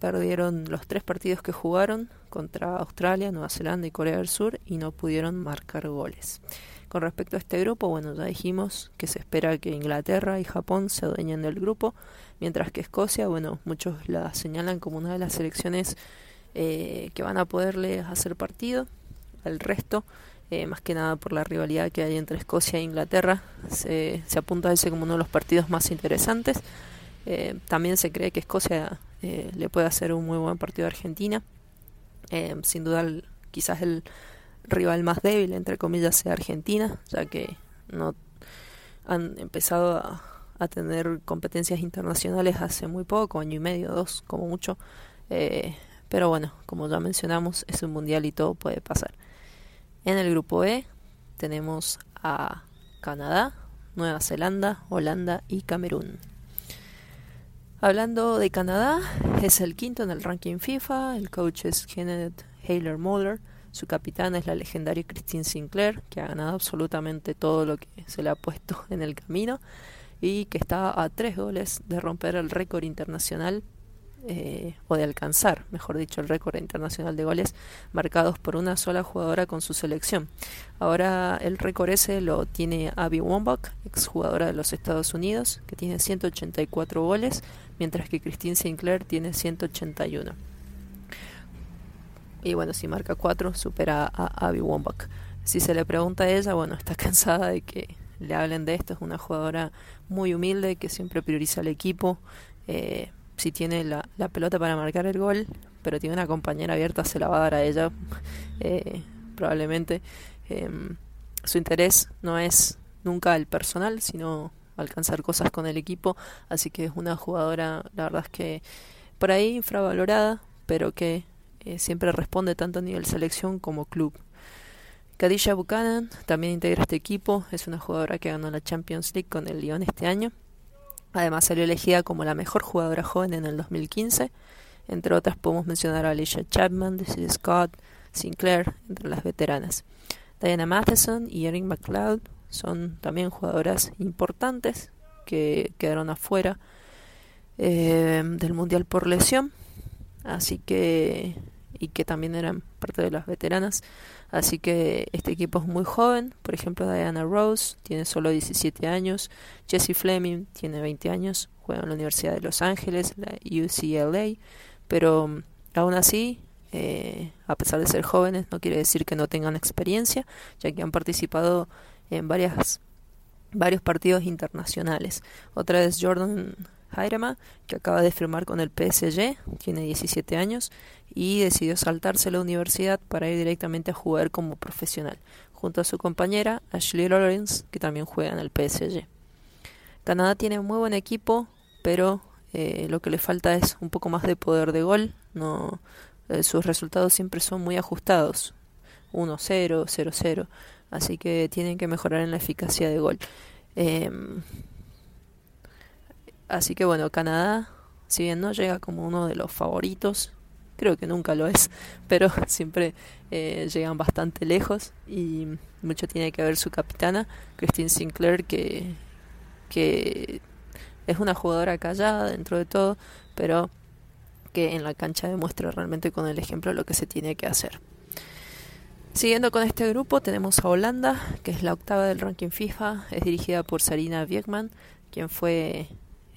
perdieron los tres partidos que jugaron contra Australia, Nueva Zelanda y Corea del Sur y no pudieron marcar goles. Con respecto a este grupo, bueno, ya dijimos que se espera que Inglaterra y Japón se adueñen del grupo, mientras que Escocia, bueno, muchos la señalan como una de las selecciones eh, que van a poderle hacer partido. El resto, eh, más que nada por la rivalidad que hay entre Escocia e Inglaterra, se, se apunta a ese como uno de los partidos más interesantes. Eh, también se cree que Escocia eh, le puede hacer un muy buen partido a Argentina. Eh, sin duda, quizás el rival más débil, entre comillas, sea Argentina, ya que no han empezado a, a tener competencias internacionales hace muy poco, año y medio, dos, como mucho. Pero bueno, como ya mencionamos, es un mundial y todo puede pasar. En el grupo E tenemos a Canadá, Nueva Zelanda, Holanda y Camerún. Hablando de Canadá, es el quinto en el ranking FIFA, el coach es Kenneth Haler Moller, su capitán es la legendaria Christine Sinclair, que ha ganado absolutamente todo lo que se le ha puesto en el camino y que está a tres goles de romper el récord internacional eh, o de alcanzar, mejor dicho, el récord internacional de goles marcados por una sola jugadora con su selección. Ahora el récord ese lo tiene Abby Wambach, exjugadora de los Estados Unidos, que tiene 184 goles, mientras que Christine Sinclair tiene 181. Y bueno, si marca 4, supera a Abby Wambach. Si se le pregunta a ella, bueno, está [laughs] cansada de que le hablen de esto. Es una jugadora muy humilde que siempre prioriza al equipo. Eh, si tiene la, la, pelota para marcar el gol, pero tiene una compañera abierta, se la va a dar a ella, eh, probablemente. Em, su interés no es nunca el personal, sino alcanzar cosas con el equipo, así que es una jugadora, la verdad es que por ahí infravalorada, pero que eh, siempre responde tanto a nivel selección como club. Kadisha Buchanan también integra este equipo, es una jugadora que ganó la Champions League con el Lyon este año Además salió elegida como la mejor jugadora joven en el 2015. Entre otras podemos mencionar a Alicia Chapman, Cecilia Scott, Sinclair, entre las veteranas. Diana Matheson y Erin McLeod son también jugadoras importantes que quedaron afuera eh, del Mundial por lesión. Así que y que también eran parte de las veteranas. Así que este equipo es muy joven. Por ejemplo, Diana Rose tiene solo 17 años. Jesse Fleming tiene 20 años. Juega en la Universidad de Los Ángeles, la UCLA. Pero mm, aún así, eh, a pesar de ser jóvenes, no quiere decir que no tengan experiencia, ya que han participado en varias, varios partidos internacionales. Otra es Jordan Jairema, que acaba de firmar con el PSG, tiene 17 años y decidió saltarse la universidad para ir directamente a jugar como profesional, junto a su compañera Ashley Lawrence, que también juega en el PSG. Canadá tiene muy buen equipo, pero eh, lo que le falta es un poco más de poder de gol. Eh, sus resultados siempre son muy ajustados, 1-0, 0-0, así que tienen que mejorar en la eficacia de gol. Em, Así que bueno, Canadá, si bien no llega como uno de los favoritos, creo que nunca lo es, [laughs] pero siempre eh, llegan bastante lejos y mucho tiene que ver su capitana, Christine Sinclair, que, es una jugadora callada dentro de todo, pero que en la cancha demuestra realmente con el ejemplo lo que se tiene que hacer. Siguiendo con este grupo tenemos a Holanda, que es la octava del ranking FIFA, es dirigida por Sarina Wiegman, quien fue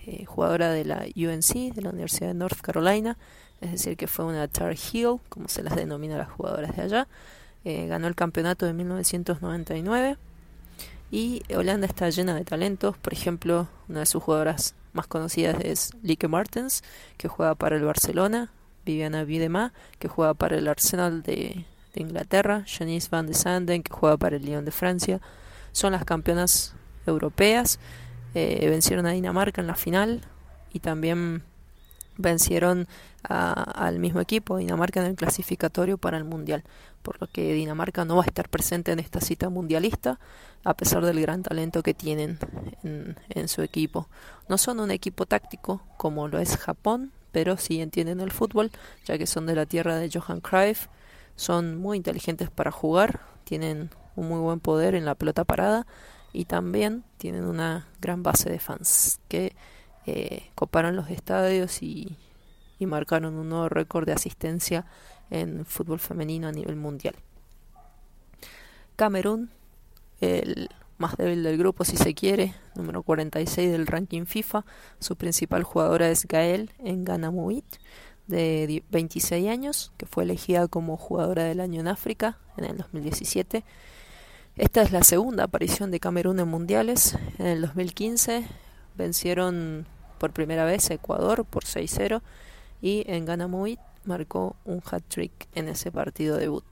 eh, jugadora de la UNC, de la Universidad de North Carolina, es decir, que fue una Tar Heel, como se las denomina las jugadoras de allá. Eh, ganó el campeonato de 1999 y Holanda está llena de talentos. Por ejemplo, una de sus jugadoras más conocidas es Lieke Martens, que juega para el Barcelona, Viviana Wiedema, que juega para el Arsenal de, de Inglaterra, Janice van de Sanden, que juega para el Lyon de Francia. Son las campeonas europeas eh, vencieron a Dinamarca en la final y también vencieron al mismo equipo, Dinamarca en el clasificatorio para el Mundial, por lo que Dinamarca no va a estar presente en esta cita mundialista, a pesar del gran talento que tienen en, su equipo. No son un equipo táctico como lo es Japón, pero sí entienden el fútbol, ya que son de la tierra de Johan Cruyff, son muy inteligentes para jugar, tienen un muy buen poder en la pelota parada y también tienen una gran base de fans que eh, coparon los estadios y, y marcaron un nuevo récord de asistencia en fútbol femenino a nivel mundial. Camerún, el más débil del grupo si se quiere, número 46 del ranking FIFA, su principal jugadora es Gael Nganamuit, de 26 años, que fue elegida como jugadora del año en África en el 2017 esta es la segunda aparición de Camerún en mundiales. En el 2015 vencieron por primera vez a Ecuador por 6-0 y en Ganamuit marcó un hat-trick en ese partido debut.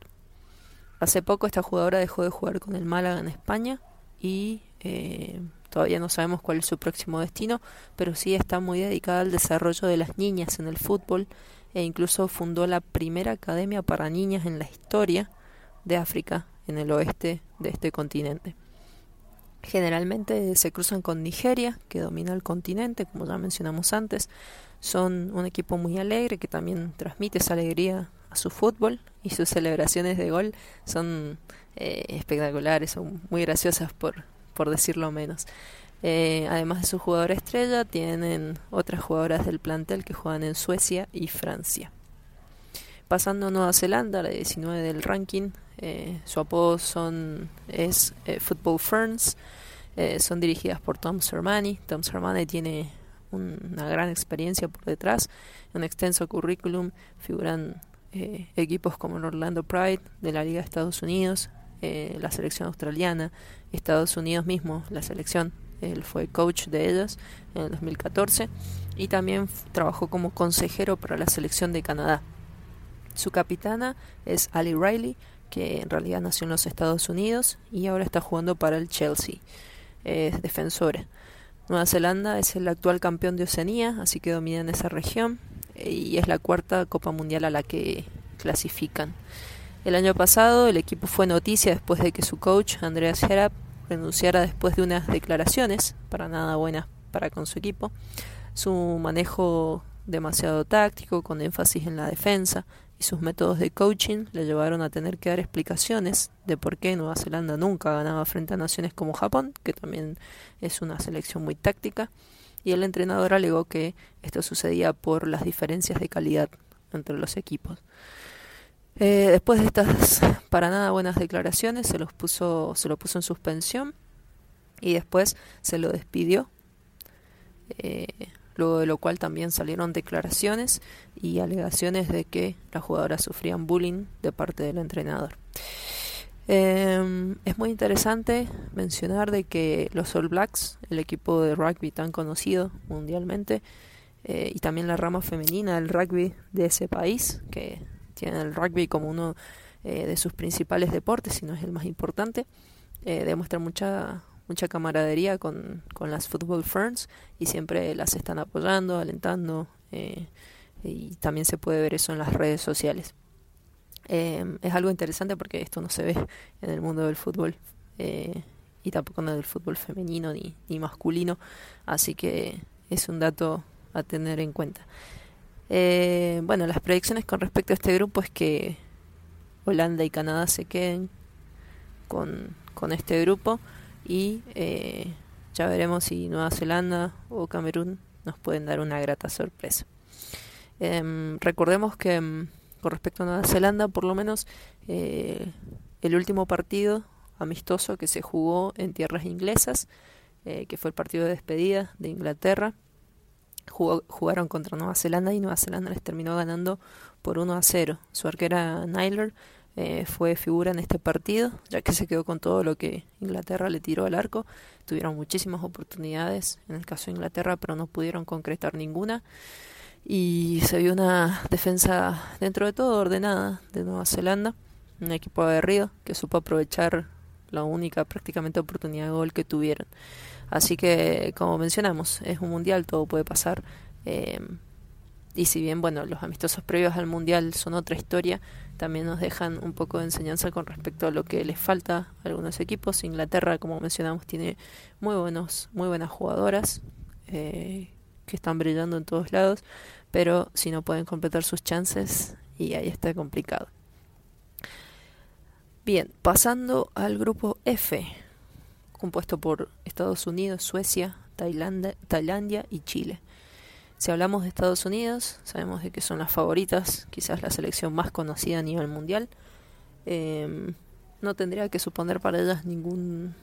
Hace poco esta jugadora dejó de jugar con el Málaga en España y eh, todavía no sabemos cuál es su próximo destino, pero sí está muy dedicada al desarrollo de las niñas en el fútbol e incluso fundó la primera academia para niñas en la historia de África en el oeste de este continente. Generalmente se cruzan con Nigeria, que domina el continente, como ya mencionamos antes. Son un equipo muy alegre que también transmite esa alegría a su fútbol y sus celebraciones de gol son eh, espectaculares, son muy graciosas por, por decirlo menos. Eh, además de su jugadora estrella, tienen otras jugadoras del plantel que juegan en Suecia y Francia. Pasando a Nueva Zelanda, la 19 del ranking, eh, su apodo son, es Football Ferns, son dirigidas por Tom Sermani. Tom Sermani tiene una gran experiencia por detrás, un extenso currículum, figuran eh, equipos como el Orlando Pride de la Liga de Estados Unidos, eh, la selección australiana, Estados Unidos mismo, la selección, él fue coach de ellos en el 2014 y también trabajó como consejero para la selección de Canadá. Su capitana es Ali Riley, que en realidad nació en los Estados Unidos y ahora está jugando para el Chelsea. Es defensora. Nueva Zelanda es el actual campeón de Oceanía, así que dominan esa región y es la cuarta Copa Mundial a la que clasifican. El año pasado el equipo fue noticia después de que su coach, Andreas Herab, renunciara después de unas declaraciones para nada buenas para con su equipo. Su manejo demasiado táctico, con énfasis en la defensa, sus métodos de coaching le llevaron a tener que dar explicaciones de por qué Nueva Zelanda nunca ganaba frente a naciones como Japón, que también es una selección muy táctica, y el entrenador alegó que esto sucedía por las diferencias de calidad entre los equipos. Eh, después de estas para nada buenas declaraciones, se, los puso, se lo puso en suspensión y después se lo despidió. Eh, luego de lo cual también salieron declaraciones y alegaciones de que las jugadoras sufrían bullying de parte del entrenador. Eh, es muy interesante mencionar de que los All Blacks, el equipo de rugby tan conocido mundialmente, eh, y también la rama femenina del rugby de ese país, que tiene el rugby como uno eh, de sus principales deportes, si no es el más importante, eh, demuestra mucha mucha camaradería con, con las Football Ferns y siempre las están apoyando, alentando, y también se puede ver eso en las redes sociales. Eh, es algo interesante porque esto no se ve en el mundo del fútbol eh, y tampoco en el fútbol femenino ni, ni, masculino, así que es un dato a tener en cuenta. Eh, bueno, las predicciones con respecto a este grupo es que Holanda y Canadá se queden con, con este grupo y ya veremos si Nueva Zelanda o Camerún nos pueden dar una grata sorpresa. Em, recordemos que em, con respecto a Nueva Zelanda, por lo menos eh, el último partido amistoso que se jugó en tierras inglesas, eh, que fue el partido de despedida de Inglaterra, jugaron contra Nueva Zelanda y Nueva Zelanda les terminó ganando por 1 a 0. Su arquera Nyler eh, fue figura en este partido, ya que se quedó con todo lo que Inglaterra le tiró al arco. Tuvieron muchísimas oportunidades en el caso de Inglaterra, pero no pudieron concretar ninguna y se vio una defensa dentro de todo ordenada de Nueva Zelanda, un equipo aguerrido que supo aprovechar la única prácticamente oportunidad de gol que tuvieron. Así que, como mencionamos, es un mundial, todo puede pasar. Eh, y si bien, bueno, los amistosos previos al mundial son otra historia, también nos dejan un poco de enseñanza con respecto a lo que les falta a algunos equipos. Inglaterra, como mencionamos, tiene muy buenos, muy buenas jugadoras. Eh, que están brillando en todos lados, pero si no pueden completar sus chances y ahí está complicado. Bien, pasando al grupo F, compuesto por Estados Unidos, Suecia, Tailandia, Tailandia y Chile. Si hablamos de Estados Unidos, sabemos de que son las favoritas, quizás la selección más conocida a nivel mundial. Eh, no tendría que suponer para ellas ningún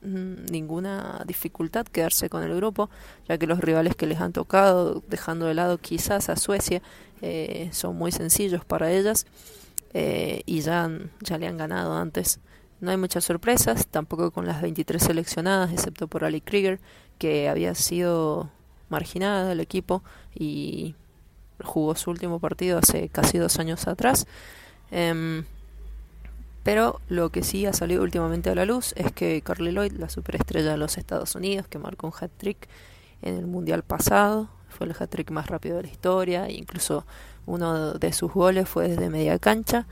Mm, ninguna dificultad quedarse con el grupo, ya que los rivales que les han tocado, dejando de lado quizás a Suecia, eh, son muy sencillos para ellas eh, y ya, ya le han ganado antes. No hay muchas sorpresas, tampoco con las 23 seleccionadas, excepto por Ali Krieger, que había sido marginada del equipo y jugó su último partido hace casi dos años atrás. Em, pero lo que sí ha salido últimamente a la luz es que Carly Lloyd, la superestrella de los Estados Unidos, que marcó un hat-trick en el Mundial pasado, fue el hat-trick más rápido de la historia, e incluso uno de sus goles fue desde media cancha,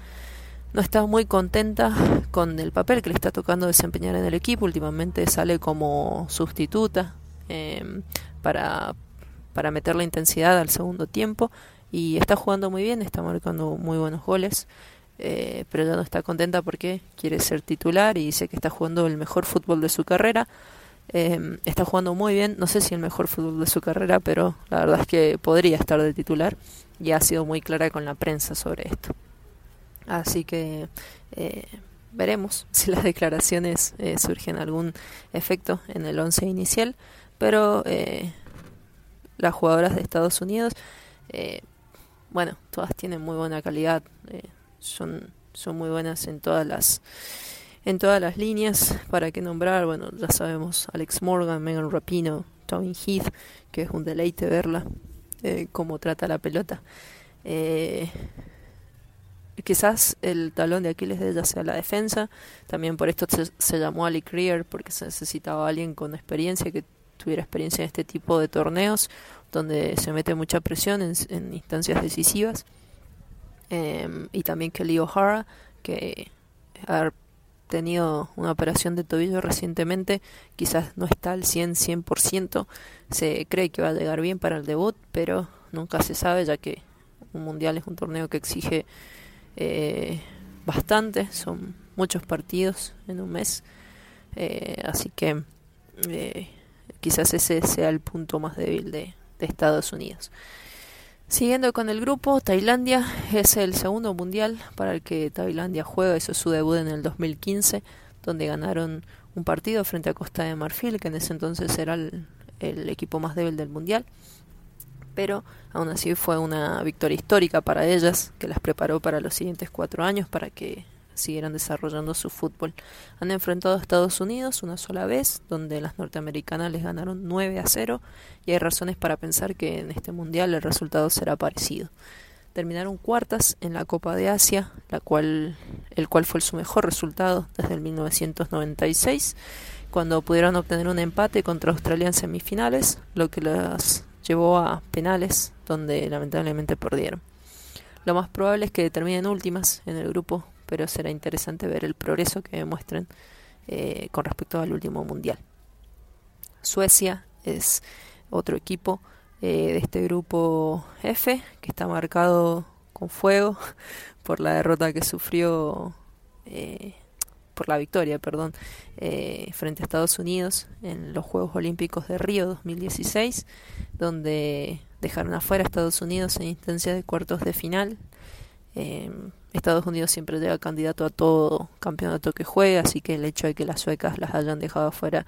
no está muy contenta con el papel que le está tocando desempeñar en el equipo. Últimamente sale como sustituta em, para, para meter la intensidad al segundo tiempo y está jugando muy bien, está marcando muy buenos goles. Eh, pero ya no está contenta porque quiere ser titular y dice que está jugando el mejor fútbol de su carrera. Em, está jugando muy bien, no sé si el mejor fútbol de su carrera, pero la verdad es que podría estar de titular y ha sido muy clara con la prensa sobre esto. Así que eh, veremos [laughs] si las declaraciones eh, surgen algún efecto en el once inicial, pero eh, las jugadoras de Estados Unidos, bueno, todas tienen muy buena calidad, son, son muy buenas en todas las en todas las líneas, para qué nombrar, bueno, ya sabemos Alex Morgan, Megan Rapino, Tommy Heath, que es un deleite verla, cómo trata la pelota. Eh, quizás el talón de Aquiles de ella sea la defensa. También por esto se, llamó Ali Creer, porque se necesitaba alguien con experiencia, que tuviera experiencia en este tipo de torneos, donde se mete mucha presión en, instancias decisivas. Em, y también Kelly O'Hara, que ha tenido una operación de tobillo recientemente, quizás no está al 100, 100%, se cree que va a llegar bien para el debut, pero nunca se sabe, ya que un mundial es un torneo que exige eh, bastante, son muchos partidos en un mes, eh, así que eh, quizás ese sea el punto más débil de, Estados Unidos. Siguiendo con el grupo, Tailandia es el segundo mundial para el que Tailandia juega, es su debut en el 2015, donde ganaron un partido frente a Costa de Marfil, que en ese entonces era el equipo más débil del mundial pero aún así fue una victoria histórica para ellas, que las preparó para los siguientes cuatro años para que siguieran desarrollando su fútbol. Han enfrentado a Estados Unidos una sola vez, donde las norteamericanas les ganaron 9 a 0, y hay razones para pensar que en este mundial el resultado será parecido. Terminaron cuartas en la Copa de Asia, la cual, el cual fue su mejor resultado desde el 1996, cuando pudieron obtener un empate contra Australia en semifinales, lo que las llevó a penales donde lamentablemente perdieron. Lo más probable es que terminen últimas en el grupo, pero será interesante ver el progreso que demuestren eh, con respecto al último mundial. Suecia es otro equipo eh, de este grupo F que está marcado con fuego [laughs] por la derrota que sufrió eh, por la victoria, perdón, eh, frente a Estados Unidos en los Juegos Olímpicos de Río 2016, donde dejaron afuera a Estados Unidos en instancia de cuartos de final. Eh, Estados Unidos siempre llega candidato a todo campeonato que juega, así que el hecho de que las suecas las hayan dejado afuera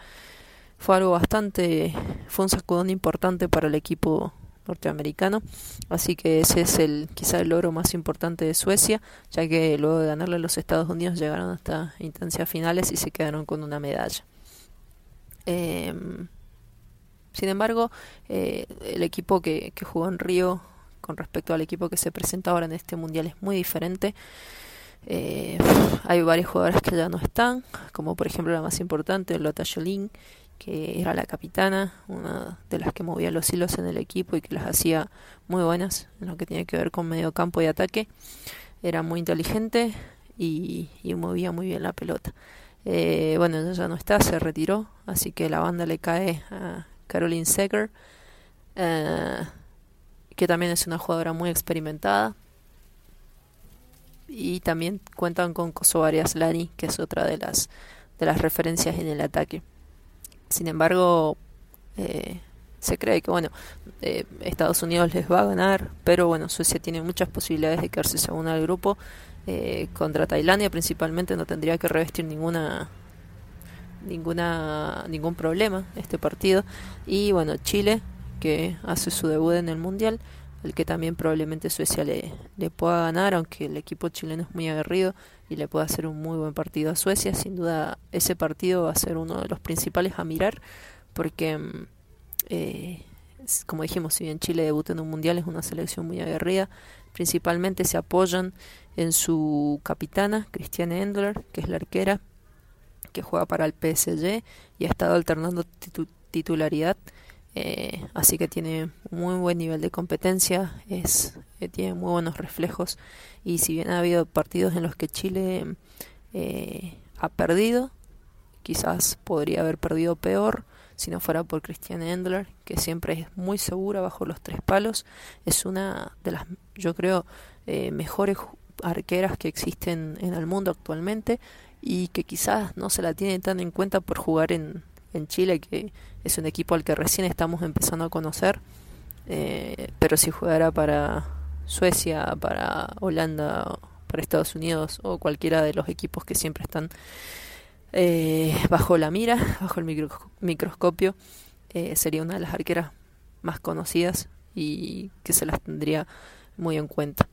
fue algo bastante, fue un sacudón importante para el equipo norteamericano. Así que ese es el quizá el logro más importante de Suecia, ya que luego de ganarle a los Estados Unidos llegaron hasta instancias finales y se quedaron con una medalla. Em, sin embargo, eh, el equipo que, que jugó en Río con respecto al equipo que se presenta ahora en este mundial es muy diferente. Eh, hay varios jugadores que ya no están, como por ejemplo la más importante, Lota Jolin, que era la capitana, una de las que movía los hilos en el equipo y que las hacía muy buenas en lo que tiene que ver con medio campo y ataque. Era muy inteligente y, movía muy bien la pelota. Eh, bueno, ella ya no está, se retiró, así que la banda le cae a Caroline Seger, eh, que también es una jugadora muy experimentada. Y también cuentan con Kosovo Lani, que es otra de las, de las referencias en el ataque. Sin embargo, eh, se cree que bueno, eh, Estados Unidos les va a ganar, pero bueno, Suecia tiene muchas posibilidades de quedarse segunda del grupo. Eh, contra Tailandia principalmente no tendría que revestir ninguna ninguna ningún problema este partido y bueno Chile que hace su debut en el mundial el que también probablemente Suecia le, le pueda ganar, aunque el equipo chileno es muy aguerrido y le puede hacer un muy buen partido a Suecia. Sin duda ese partido va a ser uno de los principales a mirar, porque, mm, eh, como dijimos, si bien Chile debuta en un mundial, es una selección muy aguerrida. Principalmente se apoyan en su capitana, Cristiane Endler, que es la arquera, que juega para el PSG y ha estado alternando titularidad Eh, así que tiene muy buen nivel de competencia, es, eh, tiene muy buenos reflejos. Y si bien ha habido partidos en los que Chile eh, ha perdido, quizás podría haber perdido peor si no fuera por Christian Endler, que siempre es muy segura bajo los tres palos, es una de las, yo creo, mejores arqueras que existen en el mundo actualmente y que quizás no se la tiene tan en cuenta por jugar en, en Chile, que es un equipo al que recién estamos empezando a conocer, eh, pero si jugara para Suecia, para Holanda, para Estados Unidos o cualquiera de los equipos que siempre están eh, bajo la mira, [laughs] bajo el microscopio, eh, sería una de las arqueras más conocidas y que se las tendría muy en cuenta.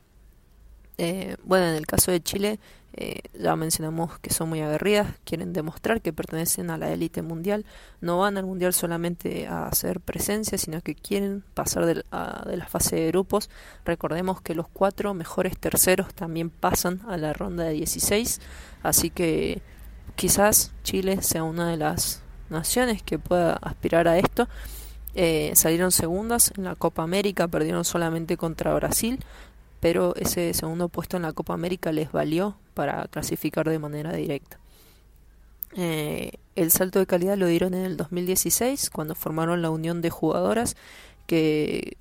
Eh, bueno, en el caso de Chile, eh, ya mencionamos que son muy aguerridas, quieren demostrar que pertenecen a la élite mundial, no van al mundial solamente a hacer presencia, sino que quieren pasar de, la fase de grupos. Recordemos que los cuatro mejores terceros también pasan a la ronda de 16, así que quizás Chile sea una de las naciones que pueda aspirar a esto. Eh, salieron segundas en la Copa América, perdieron solamente contra Brasil, pero ese segundo puesto en la Copa América les valió para clasificar de manera directa. Eh, el salto de calidad lo dieron en el 2016 cuando formaron la unión de jugadoras que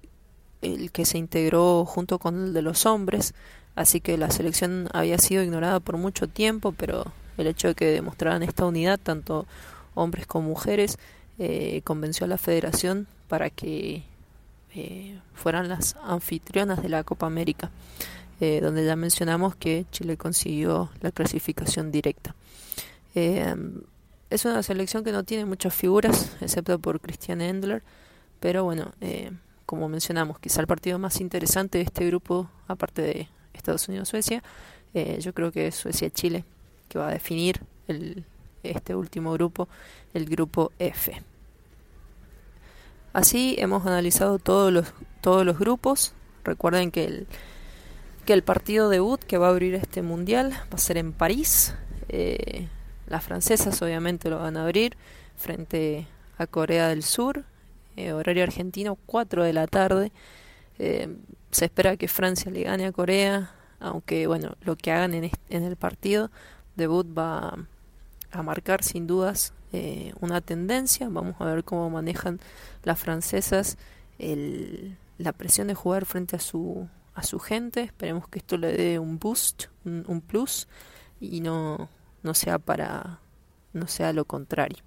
el que se integró junto con el de los hombres, así que la selección había sido ignorada por mucho tiempo, pero el hecho de que demostraran esta unidad, tanto hombres como mujeres, eh, convenció a la federación para que eh, fueran las anfitrionas de la Copa América, eh, donde ya mencionamos que Chile consiguió la clasificación directa. Eh, es una selección que no tiene muchas figuras, excepto por Christian Endler, pero bueno, como mencionamos, quizá el partido más interesante de este grupo, aparte de Estados Unidos-Suecia, yo creo que es Suecia-Chile, que va a definir el, este último grupo, el grupo F. Así hemos analizado todos los, todos los grupos. Recuerden que el, que el partido debut que va a abrir este mundial va a ser en París. Eh, las francesas obviamente lo van a abrir frente a Corea del Sur, eh, horario argentino, 4 de la tarde. Eh, se espera que Francia le gane a Corea, aunque bueno, lo que hagan en, en el partido debut va a marcar sin dudas eh, una tendencia. Vamos a ver cómo manejan las francesas el, la presión de jugar frente a su, a su gente. Esperemos que esto le dé un boost, un, plus y no, no sea para no sea lo contrario.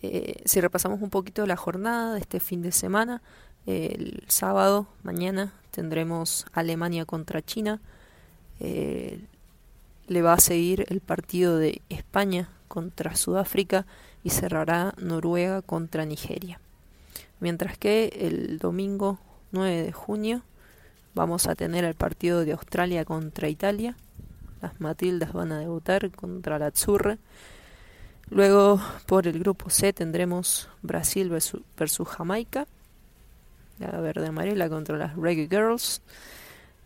Eh, si repasamos un poquito la jornada de este fin de semana, el sábado, mañana, tendremos Alemania contra China. Eh, le va a seguir el partido de España contra Sudáfrica y cerrará Noruega contra Nigeria. Mientras que el domingo 9 de junio vamos a tener el partido de Australia contra Italia. Las Matildas van a debutar contra la Azzurre. Luego por el grupo C tendremos Brasil versus, Jamaica. La verde amarela contra las Reggae Girls.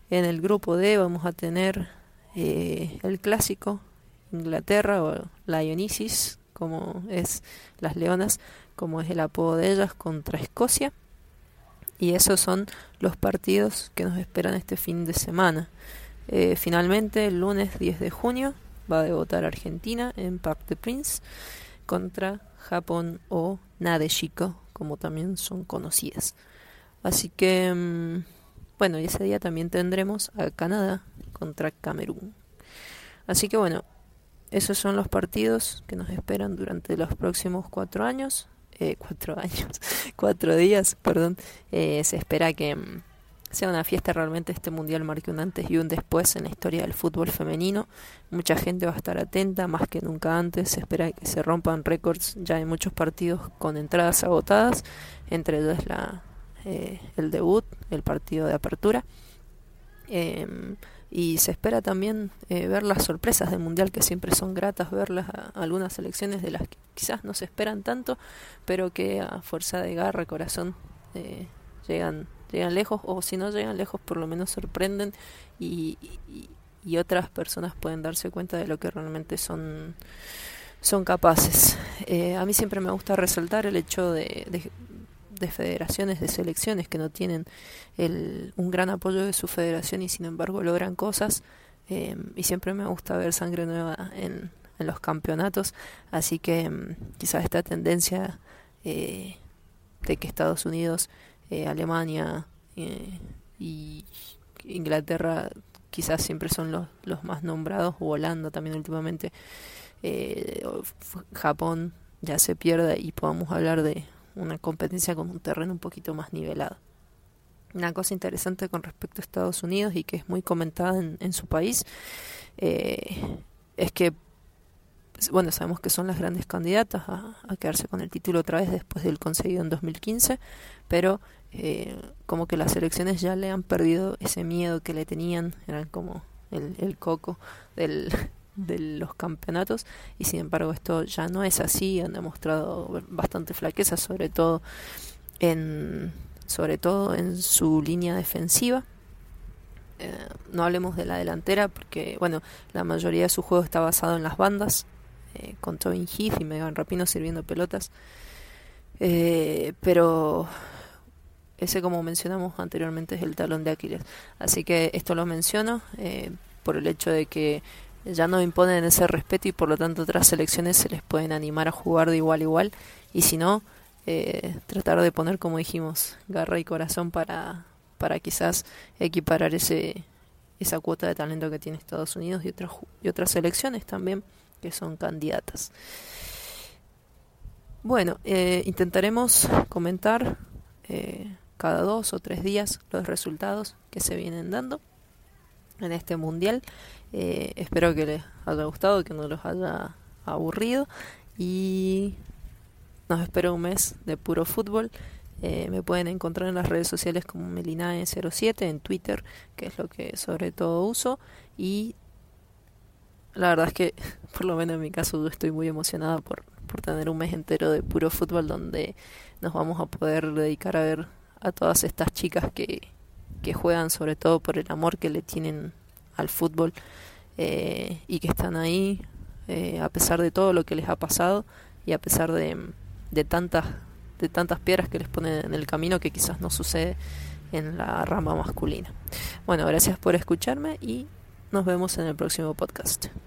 En el grupo D vamos a tener eh, el clásico Inglaterra o Lionisis, como es las Leonas, como es el apodo de ellas contra Escocia. Y esos son los partidos que nos esperan este fin de semana. Eh, finalmente, el lunes 10 de junio va a debutar Argentina en Parc de Prince contra Japón o Nadeshiko, como también son conocidas. Así que, mm, bueno, ese día también tendremos a Canadá contra Camerún. Así que bueno, esos son los partidos que nos esperan durante los próximos cuatro años. Eh, cuatro [laughs] años, cuatro días, perdón. Eh, se espera que mm, sea una fiesta realmente este mundial marque un antes y un después en la historia del fútbol femenino. Mucha gente va a estar atenta, más que nunca antes. Se espera que se rompan récords ya en muchos partidos con entradas agotadas, entre ellos la, eh, el debut, el partido de apertura. Em, y se espera también eh, ver las sorpresas del mundial que siempre son gratas verlas algunas selecciones de las que quizás no se esperan tanto pero que a fuerza de garra corazón eh, llegan llegan lejos o si no llegan lejos por lo menos sorprenden y, y, otras personas pueden darse cuenta de lo que realmente son son capaces. Eh, a mí siempre me gusta resaltar el hecho de federaciones, de selecciones que no tienen el, un gran apoyo de su federación y sin embargo logran cosas. Eh, y siempre me gusta ver sangre nueva en, los campeonatos, así que mm, quizás esta tendencia eh, de que Estados Unidos, eh, Alemania y Inglaterra quizás siempre son los, los más nombrados, o Holanda también últimamente, Japón ya se pierda y podamos hablar de una competencia con un terreno un poquito más nivelado. Una cosa interesante con respecto a Estados Unidos y que es muy comentada en, en su país eh, es que, bueno, sabemos que son las grandes candidatas a, quedarse con el título otra vez después del conseguido en 2015, pero eh, como que las elecciones ya le han perdido ese miedo que le tenían, eran como el, el coco del, de los campeonatos y sin embargo esto ya no es así. Han demostrado bastante flaqueza sobre todo en sobre todo en su línea defensiva. Eh, no hablemos de la delantera porque bueno la mayoría de su juego está basado en las bandas eh, con Tobin Heath y Megan Rapino sirviendo pelotas. Eh, pero ese como mencionamos anteriormente es el talón de Aquiles. Así que esto lo menciono eh, por el hecho de que ya no imponen ese respeto y por lo tanto otras selecciones se les pueden animar a jugar de igual a igual. Y si no eh, tratar de poner como dijimos garra y corazón para para quizás equiparar ese esa cuota de talento que tiene Estados Unidos y otras y otras selecciones también que son candidatas. Bueno eh, intentaremos comentar eh, cada dos o tres días los resultados que se vienen dando en este mundial eh, espero que les haya gustado, que no los haya aburrido y nos espero un mes de puro fútbol. Eh, me pueden encontrar en las redes sociales como Melinae07 en Twitter, que es lo que sobre todo uso. Y la verdad es que, [laughs] por lo menos en mi caso, estoy muy emocionada por, por tener un mes entero de puro fútbol donde nos vamos a poder dedicar a ver a todas estas chicas que, que juegan sobre todo por el amor que le tienen al fútbol eh, y que están ahí eh, a pesar de todo lo que les ha pasado y a pesar de, de tantas de tantas piedras que les ponen en el camino que quizás no sucede en la rama masculina. Bueno, gracias por escucharme y nos vemos en el próximo podcast.